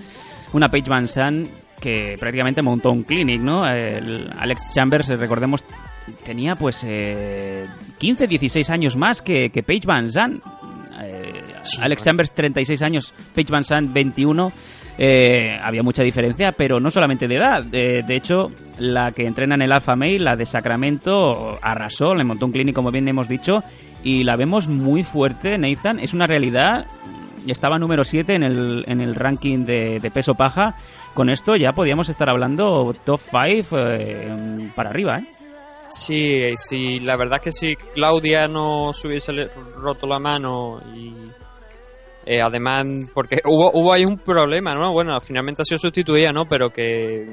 Speaker 3: Una Paige Van Sant que prácticamente montó un clinic, ¿no? El Alex Chambers, eh, recordemos, tenía pues eh, 15, 16 años más que, que Paige Van Sant. Eh, Alex Chambers 36 años, Paige Van Sant 21. Eh, había mucha diferencia, pero no solamente de edad. De, de hecho, la que entrena en el Alpha Male, la de Sacramento, arrasó, le montó un clínico, como bien hemos dicho, y la vemos muy fuerte, Nathan. Es una realidad. Estaba número 7 en el, en el ranking de, de peso paja. Con esto ya podíamos estar hablando top 5 para arriba, ¿eh?
Speaker 4: Sí, sí, la verdad es que si Claudia no se hubiese roto la mano y eh, además, porque hubo, hubo ahí un problema, ¿no? Bueno, finalmente ha sido sustituida, ¿no? Pero que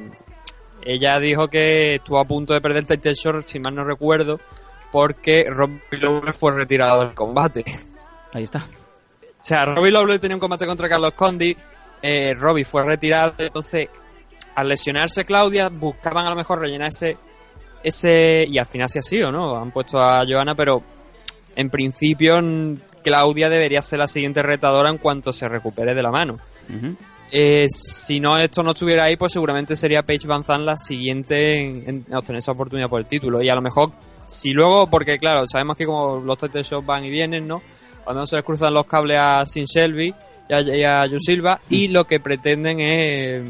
Speaker 4: ella dijo que estuvo a punto de perder el title short, si mal no recuerdo, porque Robbie Lawler fue retirado del combate.
Speaker 3: Ahí está.
Speaker 4: O sea, Robbie Lawler tenía un combate contra Carlos Condi, eh, Robbie fue retirado, entonces al lesionarse Claudia buscaban a lo mejor rellenar ese, ese y al final sí ha sido, ¿no? Han puesto a Joana, pero en principio Claudia debería ser la siguiente retadora en cuanto se recupere de la mano. Eh, si no esto no estuviera ahí, pues seguramente sería Paige Van Zandt la siguiente en, en obtener esa oportunidad por el título. Y a lo mejor, si luego, porque claro, sabemos que como los title shows van y vienen, ¿no? Mejor se les cruzan los cables a Sin Shelby y a, y a Silva y lo que pretenden es eh,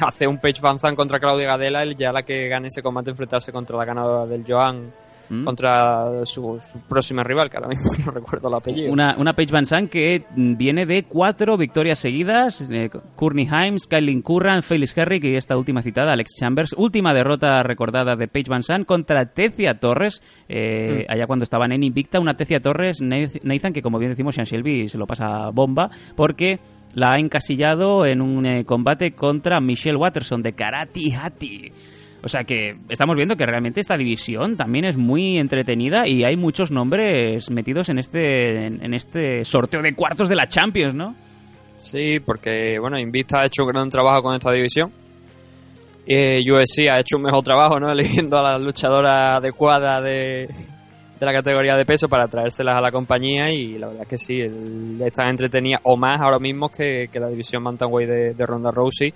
Speaker 4: hacer un Paige Van Zandt contra Claudia Gadela, ya la que gane ese combate enfrentarse contra la ganadora del Joan.
Speaker 3: Mm.
Speaker 4: Contra su, su próxima rival, que ahora mismo no recuerdo el apellido.
Speaker 3: Una, una Paige Van Sant que mm, viene de cuatro victorias seguidas. Eh, Courtney Himes, Kylie Curran, Felix Herrick y esta última citada, Alex Chambers. Última derrota recordada de Paige Van Sant contra Tecia Torres, eh, allá cuando estaban en Invicta. Una Tecia Torres, Nath- Nathan, que como bien decimos, Sean Shelby se lo pasa bomba porque la ha encasillado en un eh, combate contra Michelle Watterson de Karate Hati. O sea que estamos viendo que realmente esta división también es muy entretenida y hay muchos nombres metidos en este en, este sorteo de cuartos de la Champions, ¿no?
Speaker 4: Sí, porque bueno, Invicta ha hecho un gran trabajo con esta división. Eh, UFC ha hecho un mejor trabajo, ¿no? Eligiendo a la luchadora adecuada de, de la categoría de peso para traérselas a la compañía y la verdad es que sí, están entretenidas o más ahora mismo que, que la división Bantamweight de, de Ronda Rousey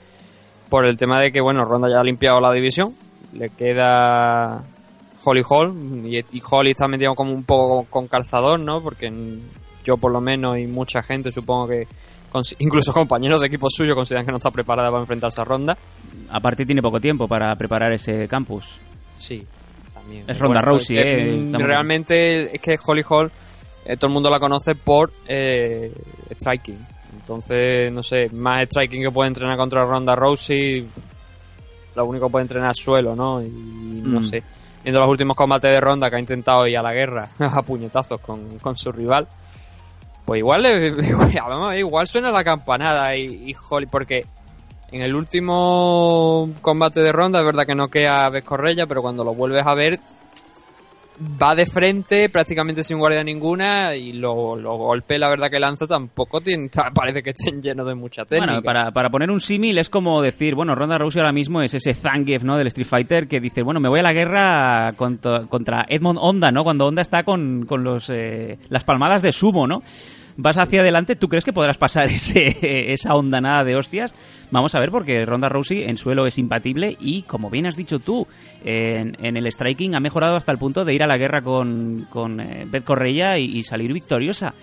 Speaker 4: por el tema de que, bueno, Ronda ya ha limpiado la división, le queda Holly Hall y, y Holly está metido como un poco con calzador, ¿no? Porque yo por lo menos y mucha gente supongo que incluso compañeros de equipo suyo consideran que no está preparada para enfrentarse a Ronda.
Speaker 3: Aparte tiene poco tiempo para preparar ese campus.
Speaker 4: Sí, también.
Speaker 3: Es Ronda
Speaker 4: Bueno,
Speaker 3: Rousey, eh,
Speaker 4: mm, Realmente es que Holly Hall eh, todo el mundo la conoce por eh, striking. Entonces, no sé, más striking que puede entrenar contra Ronda Rousey, lo único que puede entrenar es suelo, ¿no? Y no
Speaker 3: Mm.
Speaker 4: sé, viendo los últimos combates de Ronda que ha intentado ir a la guerra a puñetazos con, con su rival, pues igual, ver, igual suena la campanada y, y Holly, porque en el último combate de ronda es verdad que no queda a Correia, pero cuando lo vuelves a ver va de frente prácticamente sin guardia ninguna y los lo golpes la verdad que lanza tampoco tiene, parece que estén llenos de mucha técnica.
Speaker 3: Bueno, para, para poner un símil es como decir, bueno, Ronda Rousey ahora mismo es ese Zangief, ¿no? Del Street Fighter que dice, bueno, me voy a la guerra contra, contra Edmond Honda, ¿no? Cuando Honda está con, con los, eh, las palmadas de sumo, ¿no? Vas hacia adelante, ¿tú crees que podrás pasar ese, esa ondanada de hostias? Vamos a ver, porque Ronda Rousey en suelo es impatible y, como bien has dicho tú, en, en el striking ha mejorado hasta el punto de ir a la guerra con, con eh, Beth Correia y, salir victoriosa.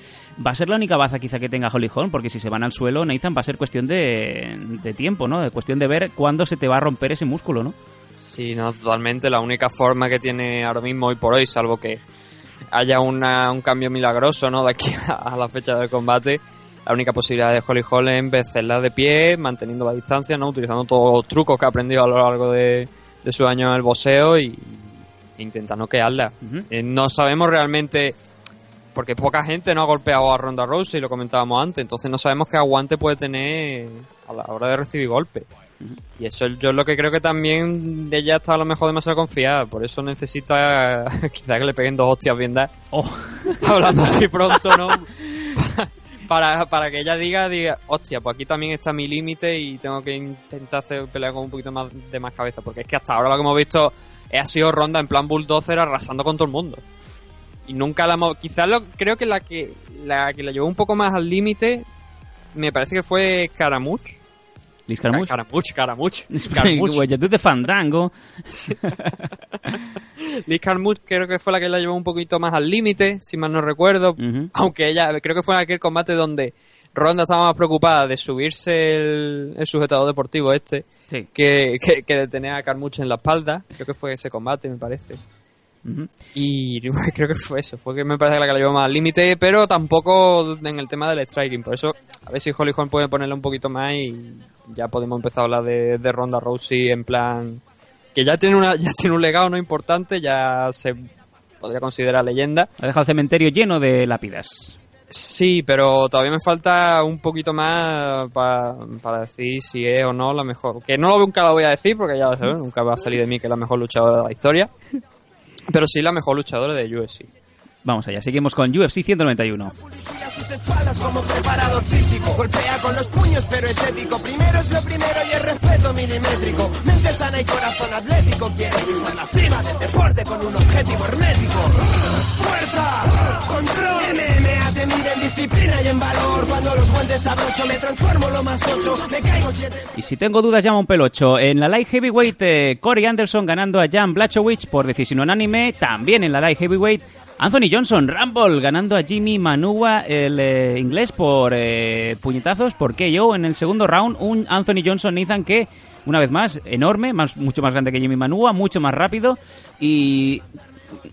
Speaker 3: Va a ser la única baza quizá que tenga Holly Holm, porque si se van al suelo, Nathan va a ser cuestión de, de tiempo, ¿no? De cuestión de ver cuándo se te va a romper ese músculo, ¿no?
Speaker 4: Sí, no, totalmente. La única forma que tiene ahora mismo, hoy por hoy, salvo que haya una, un cambio milagroso, ¿no? De aquí a, a la fecha del combate, la única posibilidad de Holly Holm es vencerla de pie, manteniendo la distancia, ¿no? Utilizando todos los trucos que ha aprendido a lo largo de, de su año en el boxeo y, e intenta noquearla. Eh, no sabemos realmente, porque poca gente no ha golpeado a Ronda Rousey, lo comentábamos antes, entonces no sabemos qué aguante puede tener a la hora de recibir golpes. Y eso yo es lo que creo que también ella está a lo mejor demasiado confiada, por eso necesita quizá que le peguen dos hostias bien dadas. Hablando así pronto, ¿no? para, para que ella diga, diga, hostia, pues aquí también está mi límite y tengo que intentar hacer pelear con un poquito más de más cabeza, porque es que hasta ahora lo que hemos visto ha sido ronda en plan bulldozer arrasando con todo el mundo. Y nunca la hemos, quizás lo, creo que la que la que la llevó un poco más al límite me parece que fue Caramuch.
Speaker 3: Liz Carmouche.
Speaker 4: Caramuch, Caramuch. Caramuch.
Speaker 3: Tú de fandango.
Speaker 4: Liz Carmuth creo que fue la que la llevó un poquito más al límite, si mal no recuerdo. Aunque ella, creo que fue en aquel combate donde Ronda estaba más preocupada de subirse el, el sujetador deportivo este
Speaker 3: Sí.
Speaker 4: que, que, que de tener a Carmuch en la espalda. Creo que fue ese combate, me parece. Y creo que fue eso, fue que me parece que la que la llevó más al límite, pero tampoco en el tema del striking. Por eso, a ver si Holly Holm puede ponerle un poquito más y ya podemos empezar a hablar de, de Ronda Rousey en plan que ya tiene una ya tiene un legado no importante, ya se podría considerar leyenda.
Speaker 3: Ha dejado el cementerio lleno de lápidas.
Speaker 4: Sí, pero todavía me falta un poquito más pa- para decir si es o no la mejor. Que no lo nunca lo voy a decir porque ya lo sabes, nunca va a salir de mí que es la mejor luchadora de la historia. Pero sí la mejor luchadora de UFC.
Speaker 3: Vamos allá, seguimos con UFC 191.
Speaker 10: a sus espaldas como preparador físico. Golpea con los puños, pero es ético. Primero es lo primero y el respeto milimétrico. Mente sana y corazón atlético. Quiere pisar la cima del deporte con un objetivo hermético. ¡Fuerza! ¡Control! MMA te mide en disciplina y en valor. Cuando los guantes abrocho, me transformo lo más ocho. Me caigo siete.
Speaker 3: Y si tengo dudas, llama un pelocho. En la Light Heavyweight, eh, Corey Anderson ganando a Jan Blachowicz por decisión unánime. También en la Light Heavyweight, Anthony Johnson, Rumble, ganando a Jimmy Manua, el eh, inglés, por eh, puñetazos. por yo en el segundo round, un Anthony Johnson Nathan que, una vez más, enorme, más, mucho más grande que Jimmy Manua, mucho más rápido. Y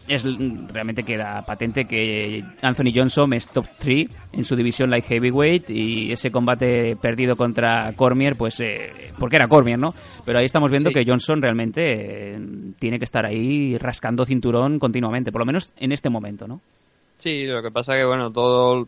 Speaker 3: es realmente queda patente que Anthony Johnson es top 3 en su división light heavyweight y ese combate perdido contra Cormier pues eh, porque era Cormier no pero ahí estamos viendo
Speaker 4: Sí.
Speaker 3: que Johnson realmente eh, tiene que estar ahí rascando cinturón continuamente por lo menos en este momento no
Speaker 4: Sí, lo que pasa que, bueno, todo.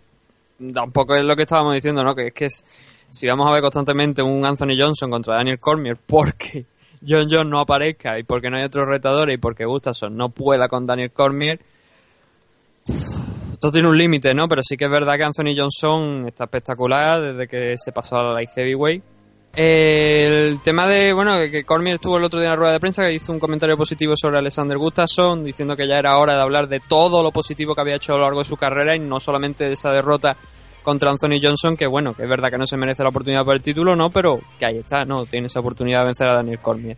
Speaker 4: Tampoco es lo que estábamos diciendo, ¿no? Que es que es- si vamos a ver constantemente un Anthony Johnson contra Daniel Cormier porque John John no aparezca y porque no hay otro retador y porque Gustafsson no pueda con Daniel Cormier. Esto tiene un límite, ¿no? Pero sí que es verdad que Anthony Johnson está espectacular desde que se pasó a la light heavyweight. El tema de, bueno, que Cormier estuvo el otro día en la rueda de prensa que hizo un comentario positivo sobre Alexander Gustafsson, diciendo que ya era hora de hablar de todo lo positivo que había hecho a lo largo de su carrera y no solamente de esa derrota contra Anthony Johnson, que bueno, que es verdad que no se merece la oportunidad por el título, no, pero que ahí está, no, tiene esa oportunidad de vencer a Daniel Cormier.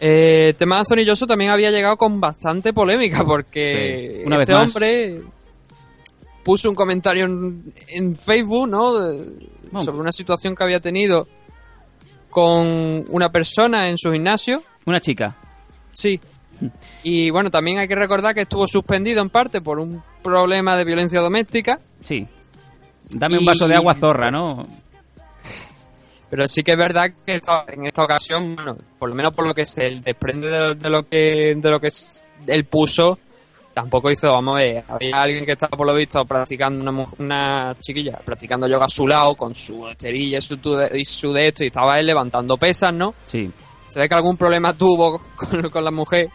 Speaker 4: Eh, el tema de Anthony Johnson también había llegado con bastante polémica porque
Speaker 3: Sí, una vez
Speaker 4: este hombre puso un comentario en, en Facebook, ¿no? De-
Speaker 3: Bueno.
Speaker 4: sobre una situación que había tenido con una persona en su gimnasio.
Speaker 3: Una chica.
Speaker 4: Sí. Y bueno, también hay que recordar que estuvo suspendido en parte por un problema de violencia doméstica.
Speaker 3: Sí. Dame un vaso de agua zorra, ¿no?
Speaker 4: Pero sí que es verdad que esta- en esta ocasión, bueno, por lo menos por lo que se desprende de, de lo que de lo que es- él puso, tampoco hizo, vamos a ver, había alguien que estaba por lo visto practicando una, una chiquilla, practicando yoga a su lado con su esterilla y su, y su de esto y estaba él levantando pesas, ¿no?
Speaker 3: Sí.
Speaker 4: Se ve que algún problema tuvo con, con la mujer.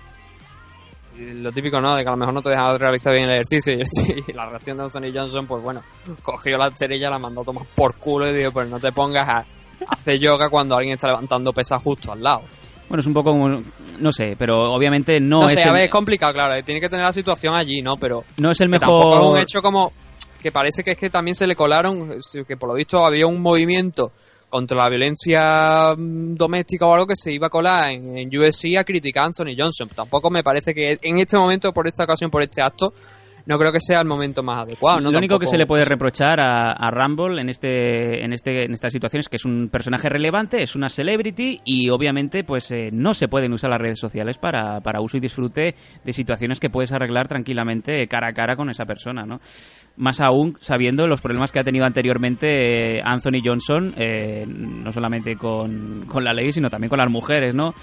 Speaker 4: Lo típico, ¿no? De que a lo mejor no te dejaba realizar bien el ejercicio. Y, la reacción de Anthony Johnson, pues bueno, cogió la esterilla, la mandó a tomar por culo y dijo, pues no te pongas a hacer yoga cuando alguien está levantando pesas justo al lado.
Speaker 3: Bueno, es un poco como... No sé, pero obviamente no,
Speaker 4: No,
Speaker 3: es
Speaker 4: sé, a ver, es complicado, claro. Tiene que tener la situación allí, ¿no? Pero
Speaker 3: no es el
Speaker 4: que tampoco es
Speaker 3: mejor...
Speaker 4: un hecho como que parece que es que también se le colaron, que por lo visto había un movimiento contra la violencia mm, doméstica o algo que se iba a colar en, en a criticar a Anthony Johnson. Tampoco me parece que en este momento, por esta ocasión, por este acto, no creo que sea el momento más adecuado. ¿no?
Speaker 3: Lo único que se le puede reprochar a, a Rumble en este, en este, en esta situación es que es un personaje relevante, es una celebrity y obviamente pues eh, no se pueden usar las redes sociales para, para uso y disfrute de situaciones que puedes arreglar tranquilamente cara a cara con esa persona, ¿no? Más aún sabiendo los problemas que ha tenido anteriormente eh, Anthony Johnson, eh, no solamente con, con la ley, sino también con las mujeres, ¿no?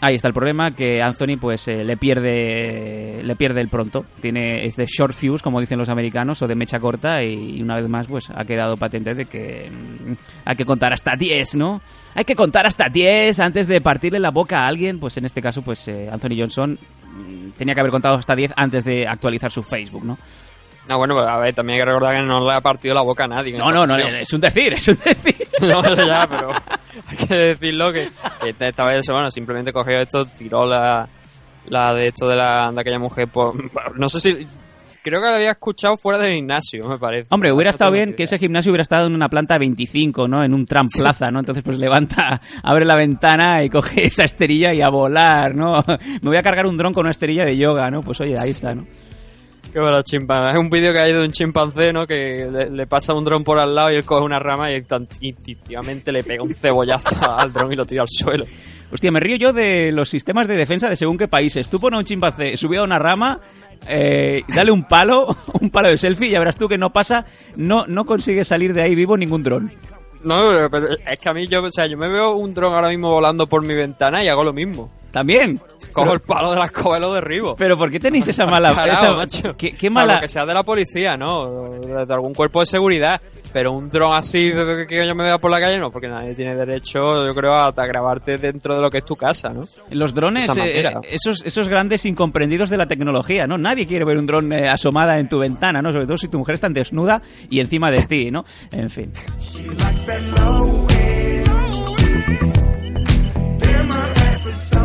Speaker 3: Ahí está el problema que Anthony pues eh, le pierde le pierde el pronto. Tiene es de short fuse como dicen los americanos o de mecha corta y, y una vez más pues ha quedado patente de que mm, hay que contar hasta 10, ¿no? Hay que contar hasta 10 antes de partirle la boca a alguien, pues en este caso pues eh, Anthony Johnson mm, tenía que haber contado hasta 10 antes de actualizar su Facebook, ¿no?
Speaker 4: No, bueno, pues, a ver, también hay que recordar que no le ha partido la boca a nadie.
Speaker 3: No, no, no, es un decir, es un decir.
Speaker 4: No, ya, pero hay que decirlo que esta, esta vez, bueno, simplemente cogió esto, tiró la, la de esto de, la, de aquella mujer por... No sé si... Creo que la había escuchado fuera del gimnasio, me parece.
Speaker 3: Hombre, hubiera
Speaker 4: No
Speaker 3: estado bien que ese gimnasio hubiera estado en una planta 25, ¿no? En un tram plaza, ¿no? Entonces, pues levanta, abre la ventana y coge esa esterilla y a volar, ¿no? Me voy a cargar un dron con una esterilla de yoga, ¿no? Pues oye, ahí está, ¿no?
Speaker 4: Qué bueno, chimpancé. Es un vídeo que hay de un chimpancé, ¿no? Que le, le pasa un dron por al lado y él coge una rama y tan- instintivamente le pega un cebollazo al dron y lo tira al suelo.
Speaker 3: Hostia, me río yo de los sistemas de defensa de según qué países. Tú pones a un chimpancé subido a una rama, eh, dale un palo, un palo de selfie y ya verás tú que no pasa, no, no consigue salir de ahí vivo ningún dron.
Speaker 4: No, pero, pero es que a mí yo, o sea, yo me veo un dron ahora mismo volando por mi ventana y hago lo mismo.
Speaker 3: También.
Speaker 4: Cojo
Speaker 3: Pero-
Speaker 4: el palo de la escoba y lo derribo.
Speaker 3: Pero ¿por qué tenéis esa mala...
Speaker 4: Parado,
Speaker 3: esa-
Speaker 4: macho.
Speaker 3: ¿Qué, qué
Speaker 4: O sea,
Speaker 3: mala...
Speaker 4: lo que sea de la policía, ¿no? De, de algún cuerpo de seguridad. Pero un dron así que que yo me vea por la calle, no, porque nadie tiene derecho, yo creo, a, a grabarte dentro de lo que es tu casa, ¿no?
Speaker 3: Los drones, eh,
Speaker 4: manera.
Speaker 3: esos, esos grandes incomprendidos de la tecnología, ¿no? Nadie quiere ver un dron eh, asomada en tu ventana, ¿no? Sobre todo si tu mujer está desnuda y encima de ti, ¿no? En fin.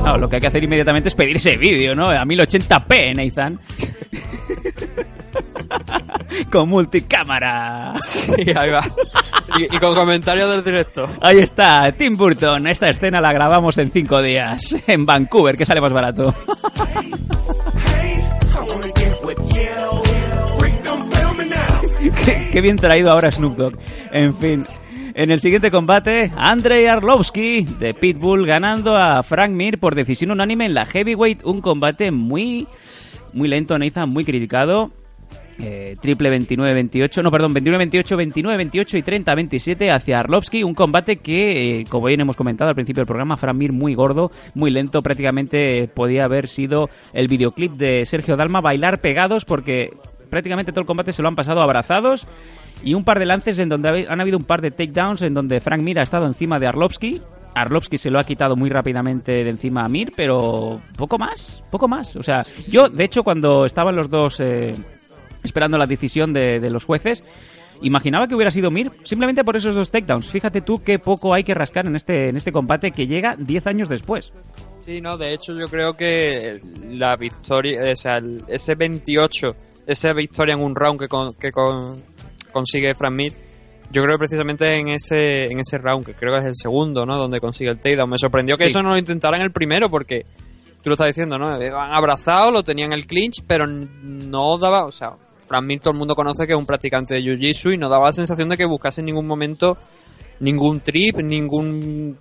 Speaker 3: Claro, lo que hay que hacer inmediatamente es pedir ese vídeo, ¿no? A 1080p, Nathan. Con multicámara.
Speaker 4: Sí, ahí va. Y, y con comentarios del director.
Speaker 3: Ahí está, Tim Burton. Esta escena la grabamos en cinco días en Vancouver, que sale más barato. qué, qué bien traído ahora Snoop Dogg. En fin. En el siguiente combate, Andrei Arlovsky de Pitbull ganando a Frank Mir por decisión unánime en la heavyweight. Un combate muy, muy lento, Nathan, muy criticado. Eh, triple 29-28, no, perdón, 29-28, 29-28 y 30-27 hacia Arlovsky. Un combate que, eh, como bien hemos comentado al principio del programa, Frank Mir muy gordo, muy lento. Prácticamente podía haber sido el videoclip de Sergio Dalma bailar pegados porque prácticamente todo el combate se lo han pasado abrazados. Y un par de lances en donde ha- han habido un par de takedowns en donde Frank Mir ha estado encima de Arlovsky. Arlovsky se lo ha quitado muy rápidamente de encima a Mir, pero poco más, poco más. O sea, yo, de hecho, cuando estaban los dos eh, esperando la decisión de, los jueces, Imaginaba que hubiera sido Mir simplemente por esos dos takedowns. Fíjate tú qué poco hay que rascar en este, en este combate que llega 10 años después.
Speaker 4: Sí, no, de hecho yo creo que la victoria, o sea, ese 28, esa victoria en un round que, con- que con- consigue Frank Mir, yo creo que precisamente en ese, en ese round, que creo que es el segundo, ¿no? Donde consigue el takedown. Me sorprendió que
Speaker 3: Sí.
Speaker 4: eso no lo intentaran el primero, porque tú lo estás diciendo, ¿no? Han abrazado, lo tenían el clinch, pero no daba, o sea, Frank Mir todo el mundo conoce que es un practicante de Jiu-Jitsu y no daba la sensación de que buscase en ningún momento ningún trip, ningún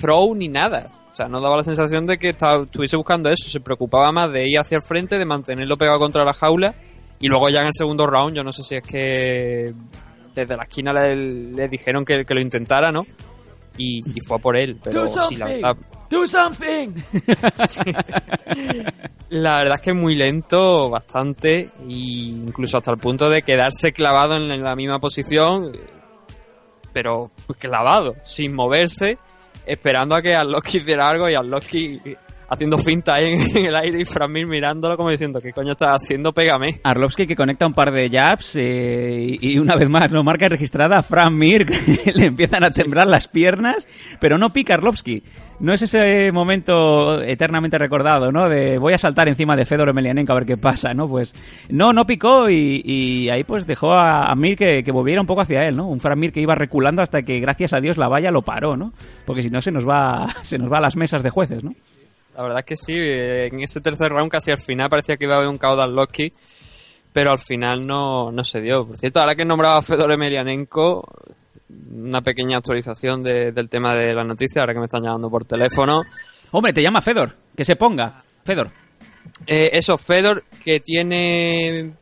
Speaker 4: throw ni nada. O sea, no daba la sensación de que estaba, estuviese buscando eso. Se preocupaba más de ir hacia el frente, de mantenerlo pegado contra la jaula. Y luego ya en el segundo round, yo no sé si es que desde la esquina le, le dijeron que, que lo intentara, ¿no? Y, y fue a por él. Pero sí, la verdad,
Speaker 3: Do something.
Speaker 4: la verdad es que es muy lento, bastante, e incluso hasta el punto de quedarse clavado en la misma posición, pero clavado, sin moverse, esperando a que Arlovski hiciera algo y Arlovski haciendo finta ahí en, el aire y Framir mirándolo como diciendo, ¿qué coño estás haciendo? Pégame.
Speaker 3: Arlovski que conecta un par de jabs eh, y una vez más, no marca registrada Fran Mir, le empiezan a temblar las piernas, pero no pica Arlovski. No es ese momento eternamente recordado, ¿no? De voy a saltar encima de Fedor Emelianenko a ver qué pasa, ¿no? Pues no, no picó y, ahí pues dejó a, Mir que, que volviera un poco hacia él, ¿no? Un Fran Mir que iba reculando hasta que gracias a Dios la valla lo paró, ¿no? Porque si no se nos va, se nos va a las mesas de jueces, ¿no?
Speaker 4: La verdad es que sí, eh, en ese tercer round casi al final parecía que iba a haber un caos de Arlovski, pero al final no, no se dio. Por cierto, ahora que nombraba a Fedor Emelianenko, una pequeña actualización de- del tema de la noticia, ahora que me están llamando por teléfono.
Speaker 3: Hombre, te llama Fedor, que se ponga. Fedor.
Speaker 4: Eh, eso, Fedor, que tiene.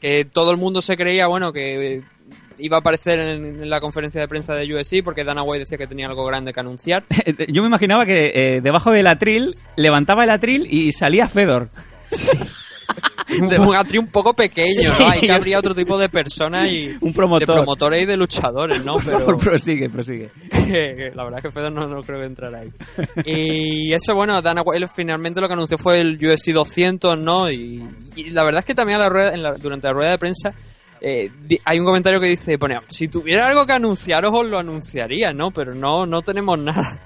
Speaker 4: que todo el mundo se creía, bueno, que iba a aparecer en, la conferencia de prensa de USC porque Dana White decía que tenía algo grande que anunciar.
Speaker 3: Yo me imaginaba que eh, debajo del atril levantaba el atril y salía Fedor.
Speaker 4: un, un atri un poco pequeño, ¿no? Ahí que habría otro tipo de personas y.
Speaker 3: Un promotor.
Speaker 4: De promotores y de luchadores, ¿no?
Speaker 3: Por
Speaker 4: Pero.
Speaker 3: favor, prosigue, prosigue.
Speaker 4: la verdad es que Fedor no, no creo que entrara ahí. Y eso, bueno, Dana White finalmente lo que anunció fue el UFC 200, ¿no? Y, y la verdad es que también a la rueda, en la- durante la rueda de prensa eh, di- hay un comentario que dice, pone, si tuviera algo que anunciaros os lo anunciaría, ¿no? Pero no, no tenemos nada.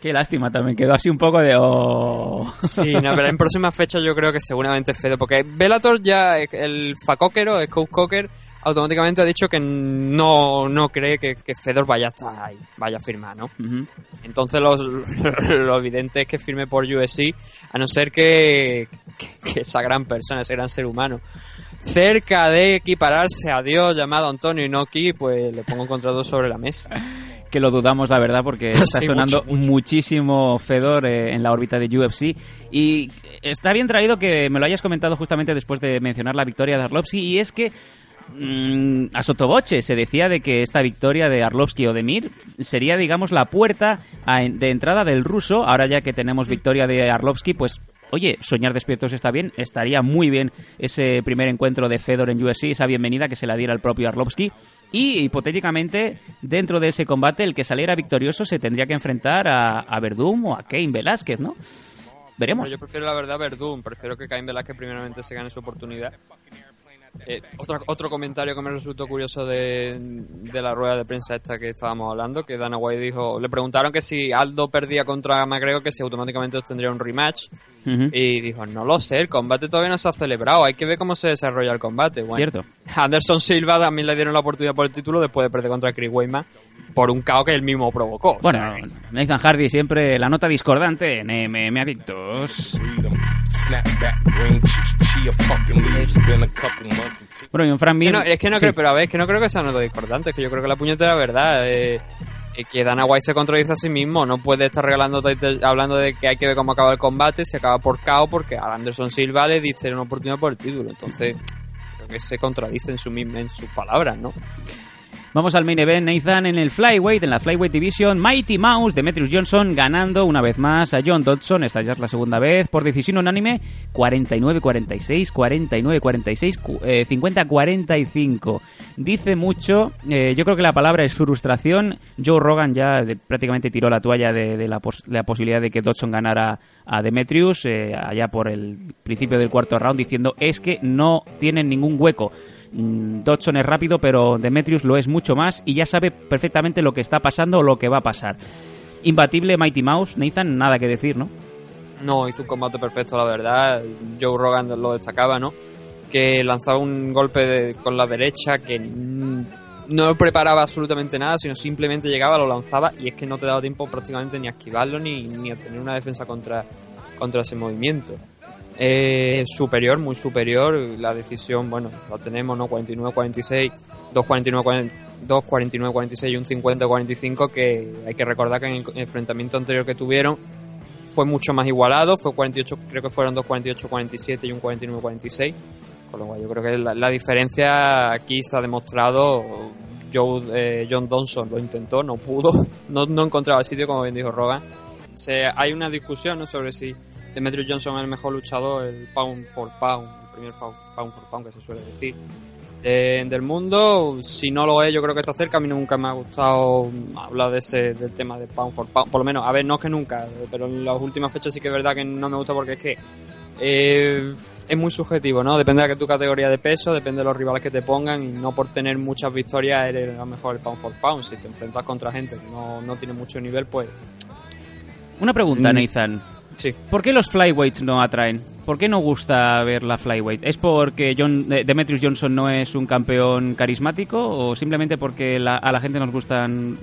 Speaker 3: Qué lástima también, quedó así un poco de... Oh.
Speaker 4: Sí, no, pero en próximas fechas yo creo que seguramente Fedor, porque Bellator ya, el Fakokero, Scout Cocker, automáticamente ha dicho que no, no cree que, que Fedor vaya a estar ahí, vaya a firmar, ¿no? Entonces los- lo evidente es que firme por USC, a no ser que, que, que esa gran persona, ese gran ser humano, cerca de equipararse a Dios llamado Antonio Inoki, pues le pongo un contrato sobre la mesa.
Speaker 3: Que lo dudamos, la verdad, porque está
Speaker 4: Sí,
Speaker 3: sonando
Speaker 4: mucho,
Speaker 3: muchísimo Fedor eh, en la órbita de UFC. Y está bien traído que me lo hayas comentado justamente después de mencionar la victoria de Arlovski. Y es que mm, a sotoboche se decía de que esta victoria de Arlovski o de Mir sería, digamos, la puerta a- de entrada del ruso. Ahora ya que tenemos victoria de Arlovski, pues Oye, soñar despiertos está bien, estaría muy bien ese primer encuentro de Fedor en UFC, esa bienvenida que se la diera el propio Arlovski. Y hipotéticamente, dentro de ese combate, el que saliera victorioso se tendría que enfrentar a, a Verdum o a Kane Velázquez, ¿no? Veremos.
Speaker 4: Yo prefiero la verdad Verdún, prefiero que Cain Velázquez primeramente se gane su oportunidad. Eh, otro, otro comentario que me resultó curioso de, de la rueda de prensa esta que estábamos hablando, que Dana White dijo, le preguntaron que si Aldo perdía contra McGregor, que si automáticamente tendría un rematch.
Speaker 3: Ujú.
Speaker 4: Y dijo, no lo sé, el combate todavía no se ha celebrado, hay que ver cómo se desarrolla el combate. Bueno,
Speaker 3: Cierto.
Speaker 4: Anderson Silva también le dieron la oportunidad por el título después de perder contra Chris Weidman por un caos que él mismo provocó. O
Speaker 3: Bueno,
Speaker 4: sea, que-
Speaker 3: Nathan Hardy siempre la nota discordante en MM Adictos. Bueno, y un Fran
Speaker 4: no, es que no
Speaker 3: sí.
Speaker 4: creo, pero a ver, es que no creo que sea nota discordante, es que yo creo que la puñetera verdad. Eh, eh, que Dana White se contradice a sí mismo, no puede estar regalando hablando de que hay que ver cómo acaba el combate, se acaba por KO porque a Anderson Silva le diste una oportunidad por el título, entonces creo que se contradice en, su, misma- en sus palabras, ¿no?
Speaker 3: Vamos al main event, Nathan, en el Flyweight, en la Flyweight Division, Mighty Mouse, Demetrius Johnson ganando una vez más a John Dodson, esta ya es la segunda vez, por decisión unánime, 49-46, 49-46, cu- eh, 50-45. Dice mucho, eh, yo creo que la palabra es frustración, Joe Rogan ya de- prácticamente tiró la toalla de, de la, pos- de la posibilidad de que Dodson ganara a Demetrius, eh, allá por el principio del cuarto round, diciendo es que no tienen ningún hueco. Mm, Dodson es rápido, pero Demetrius lo es mucho más y ya sabe perfectamente lo que está pasando o lo que va a pasar. Imbatible Mighty Mouse, Nathan, nada que decir, ¿no?
Speaker 4: No, hizo un combate perfecto, la verdad. Joe Rogan lo destacaba, ¿no? Que lanzaba un golpe con la derecha que mm, no preparaba absolutamente nada, sino simplemente llegaba, lo lanzaba y es que no te daba tiempo prácticamente ni a esquivarlo ni, ni a tener una defensa contra, contra ese movimiento. Eh, superior, muy superior. La decisión, bueno, la tenemos, ¿no? 49-46, 2-49-40 2-49-46 y un 50-45 que hay que recordar que en el enfrentamiento anterior que tuvieron fue mucho más igualado, fue 48, creo que fueron 2-48-47 y un 49-46. Con lo cual yo creo que la, diferencia aquí se ha demostrado. Joe, eh, John Donson lo intentó, no pudo, no, no encontraba el sitio, como bien dijo Rogan. Se, hay una discusión ¿no? sobre si Demetrius Johnson es el mejor luchador, el pound for pound, el primer pound, pound for pound que se suele decir, eh, del mundo. Si no lo es, yo creo que está cerca. A mí nunca me ha gustado hablar de ese, del tema de pound for pound. Por lo menos, a ver, no es que nunca, pero en las últimas fechas sí que es verdad que no me gusta porque es que eh, es muy subjetivo, ¿no? Depende de tu categoría de peso, depende de los rivales que te pongan y no por tener muchas victorias eres a lo mejor el pound for pound. Si te enfrentas contra gente que no, no tiene mucho nivel, pues
Speaker 3: Una pregunta,
Speaker 4: Mm.
Speaker 3: Nathan.
Speaker 4: Sí.
Speaker 3: ¿Por qué los flyweights no atraen? ¿Por qué no gusta ver la flyweight? ¿Es porque John, eh, Demetrius Johnson no es un campeón carismático o simplemente porque la- a la gente nos gustan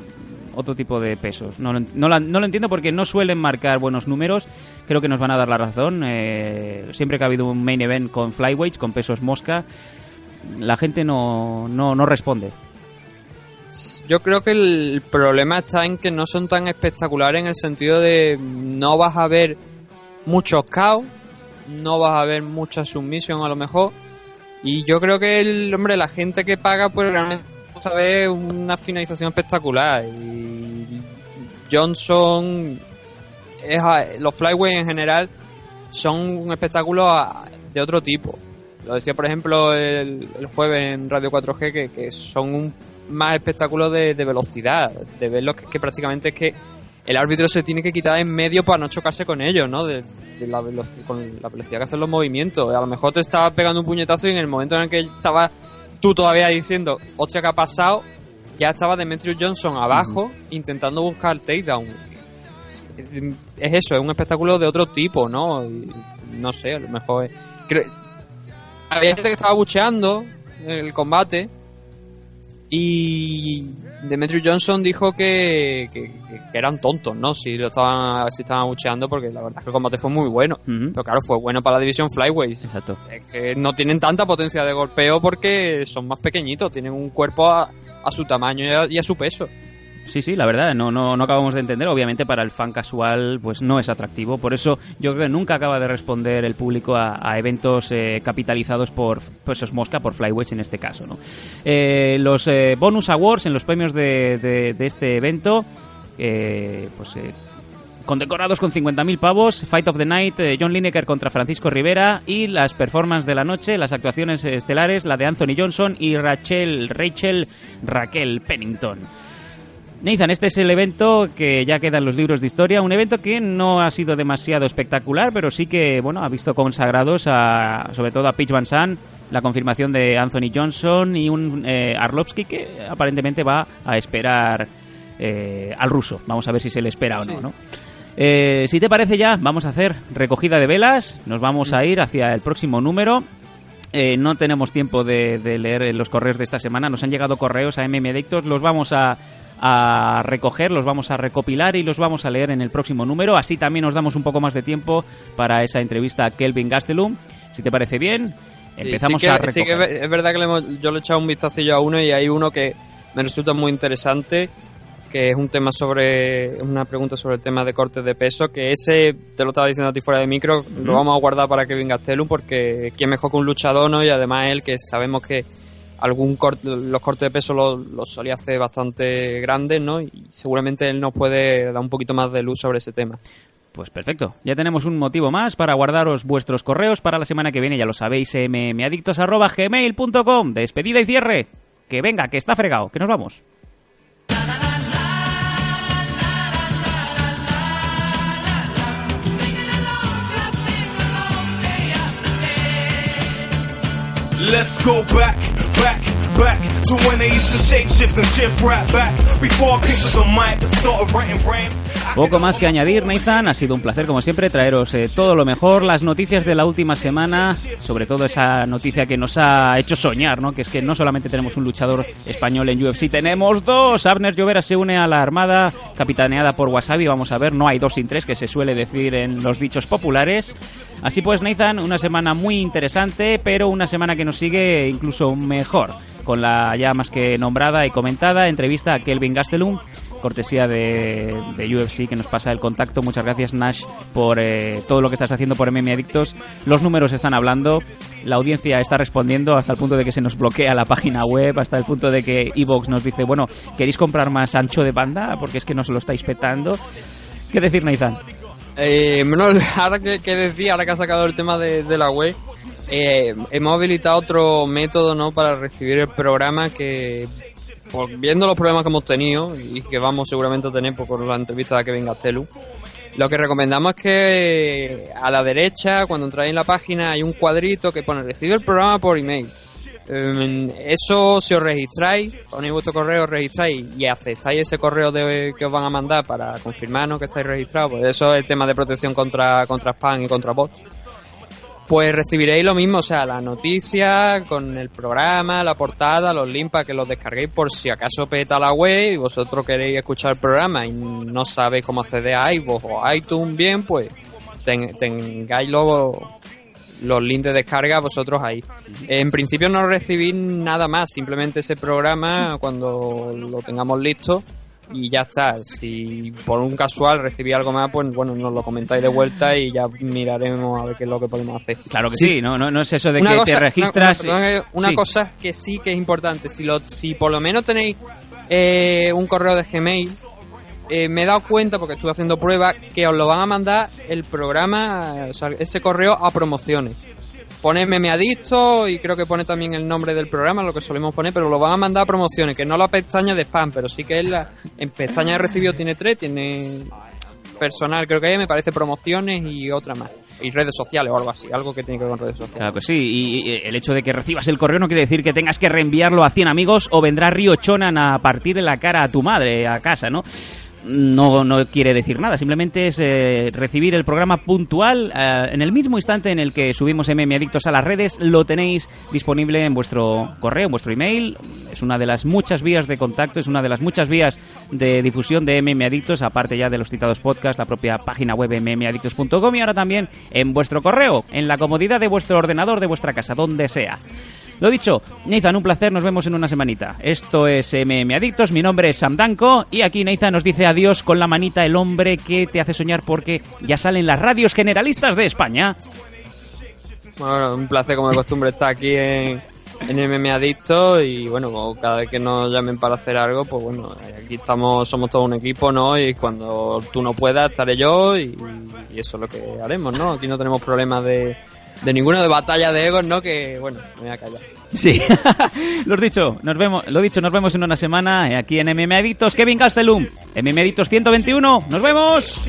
Speaker 3: otro tipo de pesos? No, no, la- no lo entiendo porque no suelen marcar buenos números. Creo que nos van a dar la razón. Eh, siempre que ha habido un main event con flyweights, con pesos mosca, la gente no, no, no responde.
Speaker 4: Yo creo que el problema está en que no son tan espectaculares en el sentido de no vas a ver muchos caos, no vas a ver mucha sumisión a lo mejor. Y yo creo que el hombre, la gente que paga, pues realmente ver una finalización espectacular. Y Johnson, es los flyweight en general son un espectáculo de otro tipo. Lo decía, por ejemplo, el, el jueves en Radio 4G, que, que son un más espectáculos de, de velocidad, de verlos que, que prácticamente es que el árbitro se tiene que quitar en medio para no chocarse con ellos, ¿no? De, de la con la velocidad que hacen los movimientos. A lo mejor te estaba pegando un puñetazo y en el momento en el que estaba tú todavía diciendo, hostia, ¿qué ha pasado? Ya estaba Demetrius Johnson abajo intentando buscar el takedown. Es eso, es un espectáculo de otro tipo, ¿no? Y no sé, a lo mejor es... cre- Había gente que estaba bucheando el combate y Demetrius Johnson dijo que, que- que eran tontos, ¿no? Si lo estaban, si estaban bucheando porque la verdad es que el combate fue muy bueno. Pero claro, fue bueno para la división Flyweight.
Speaker 3: Exacto.
Speaker 4: Es que no tienen tanta potencia de golpeo porque son más pequeñitos, tienen un cuerpo a, a su tamaño y a, y a su peso.
Speaker 3: Sí, sí, la verdad, no, no, no acabamos de entender. Obviamente para el fan casual pues no es atractivo. Por eso yo creo que nunca acaba de responder el público a, eventos eh, capitalizados por pesos mosca, por flyweights en este caso. ¿no? Eh, los eh, bonus awards en los premios de, de- este evento, eh, pues condecorados con 50.000 pavos, Fight of the Night, John Lineker contra Francisco Rivera y las performances de la noche, las actuaciones estelares, la de Anthony Johnson y Rachel, Rachel Raquel Pennington. Nathan, este es el evento que ya queda en los libros de historia, un evento que no ha sido demasiado espectacular, pero sí que, bueno, ha visto consagrados a, sobre todo a Pitch Van Sant, la confirmación de Anthony Johnson y un eh, Arlovsky que aparentemente va a esperar eh, al ruso. Vamos a ver si se le espera o no, ¿no? Eh, si te parece ya, vamos a hacer recogida de velas, nos vamos a ir hacia el próximo número. Eh, no tenemos tiempo de, de leer los correos de esta semana, nos han llegado correos a MM Adictos, los vamos a, a recoger, los vamos a recopilar y los vamos a leer en el próximo número. Así también nos damos un poco más de tiempo para esa entrevista a Kelvin Gastelum. Si te parece bien, empezamos
Speaker 4: sí que,
Speaker 3: a recoger.
Speaker 4: sí que es verdad que le hemos- yo le he echado un vistacillo a uno y hay uno que me resulta muy interesante, que es un tema sobre, una pregunta sobre el tema de cortes de peso, que ese, te lo estaba diciendo a ti fuera de micro, lo vamos a guardar para Kevin Gastelum porque quién mejor que un luchador, ¿no? Y además él que sabemos que algún corte, los cortes de peso los los solía hacer bastante grandes, ¿no? Y seguramente él nos puede dar un poquito más de luz sobre ese tema.
Speaker 3: Pues perfecto. Ya tenemos un motivo más para guardaros vuestros correos para la semana que viene, ya lo sabéis, mmadictos.gmail.com. Despedida y cierre. Que venga, que está fregado, que nos vamos.
Speaker 10: Let's go back, back
Speaker 6: back to when they used to shape shift and shift rap back before I picked up the mic and started writing rhymes.
Speaker 3: Poco más que añadir, Nathan. Ha sido un placer, como siempre, traeros eh, todo lo mejor, las noticias de la última semana, sobre todo esa noticia que nos ha hecho soñar, ¿no? Que es que no solamente tenemos un luchador español en UFC, tenemos dos. Abner Llovera se une a la Armada, capitaneada por Wasabi. Vamos a ver, no hay dos sin tres, que se suele decir en los dichos populares. Así pues, Nathan, una semana muy interesante, pero una semana que nos sigue incluso mejor, con la ya más que nombrada y comentada entrevista a Kelvin Gastelum cortesía de, de, UFC que nos pasa el contacto. Muchas gracias Nash por eh, todo lo que estás haciendo por MM Adictos. Los números están hablando, la audiencia está respondiendo hasta el punto de que se nos bloquea la página web, hasta el punto de que Evox nos dice, bueno, ¿queréis comprar más ancho de banda? Porque es que no se lo estáis petando. ¿Qué decir, Nathan?
Speaker 4: Eh, ahora que, que, decía, ahora que ha sacado el tema de, de la web, eh, hemos habilitado otro método ¿no? para recibir el programa que pues, viendo los problemas que hemos tenido y que vamos seguramente a tener pues, con la entrevista de Kevin Gastelu, lo que recomendamos es que a la derecha, cuando entráis en la página, hay un cuadrito que pone recibe el programa por email. Eso, si os registráis, ponéis vuestro correo, os registráis y aceptáis ese correo de, que os van a mandar para confirmarnos que estáis registrados, pues eso es el tema de protección contra, contra spam y contra bots pues recibiréis lo mismo, o sea, la noticia con el programa, la portada, los links para que los descarguéis por si acaso peta la web y vosotros queréis escuchar el programa y no sabéis cómo acceder a iVoox o iTunes bien, pues tengáis luego los links de descarga vosotros ahí. En principio no recibís nada más, simplemente ese programa cuando lo tengamos listo y ya está. Si por un casual recibí algo más, pues bueno, nos lo comentáis de vuelta y ya miraremos a ver qué es lo que podemos hacer.
Speaker 3: Claro que sí, no, no, no es eso de que te registras.
Speaker 4: Una, una, cosa que sí que es importante, si, lo, si por lo menos tenéis eh, un correo de Gmail, eh, me he dado cuenta, porque estuve haciendo pruebas, que os lo van a mandar el programa, o sea, ese correo a promociones pone meme adicto y creo que pone también el nombre del programa, lo que solemos poner, pero lo van a mandar a promociones, que no la pestaña de spam, pero sí que es la, en pestaña de recibido tiene tres, tiene personal, creo que me parece promociones y otra más. Y redes sociales o algo así, algo que tiene que ver con redes sociales.
Speaker 3: Claro que sí, y, el hecho de que recibas el correo no quiere decir que tengas que reenviarlo a 100 amigos o vendrá Río Chonan a partir de la cara a tu madre a casa, ¿no? No, no quiere decir nada, simplemente es eh, recibir el programa puntual eh, en el mismo instante en el que subimos MM Adictos a las redes, lo tenéis disponible en vuestro correo, en vuestro email, es una de las muchas vías de contacto, es una de las muchas vías de difusión de MM Adictos, aparte ya de los citados podcasts, la propia página web mmadictos.com y ahora también en vuestro correo, en la comodidad de vuestro ordenador, de vuestra casa, donde sea. Lo dicho, Nathan, un placer, nos vemos en una semanita. Esto es MM Adictos, mi nombre es Sam Danko y aquí Nathan nos dice adiós con la manita el hombre que te hace soñar porque ya salen las radios generalistas de España.
Speaker 4: Bueno, un placer como de costumbre estar aquí en, en MM Adictos y bueno, cada vez que nos llamen para hacer algo, pues bueno, aquí estamos, somos todo un equipo, ¿no? Y cuando tú no puedas, estaré yo y, y eso es lo que haremos, ¿no? Aquí no tenemos problemas de de ninguno de batalla de egos, ¿no? Que, bueno, me voy a callar.
Speaker 3: Sí, lo dicho, nos vemos, lo dicho, nos vemos en una semana aquí en MM Adictos. Kevin Gastelum, MM Adictos 121, nos vemos.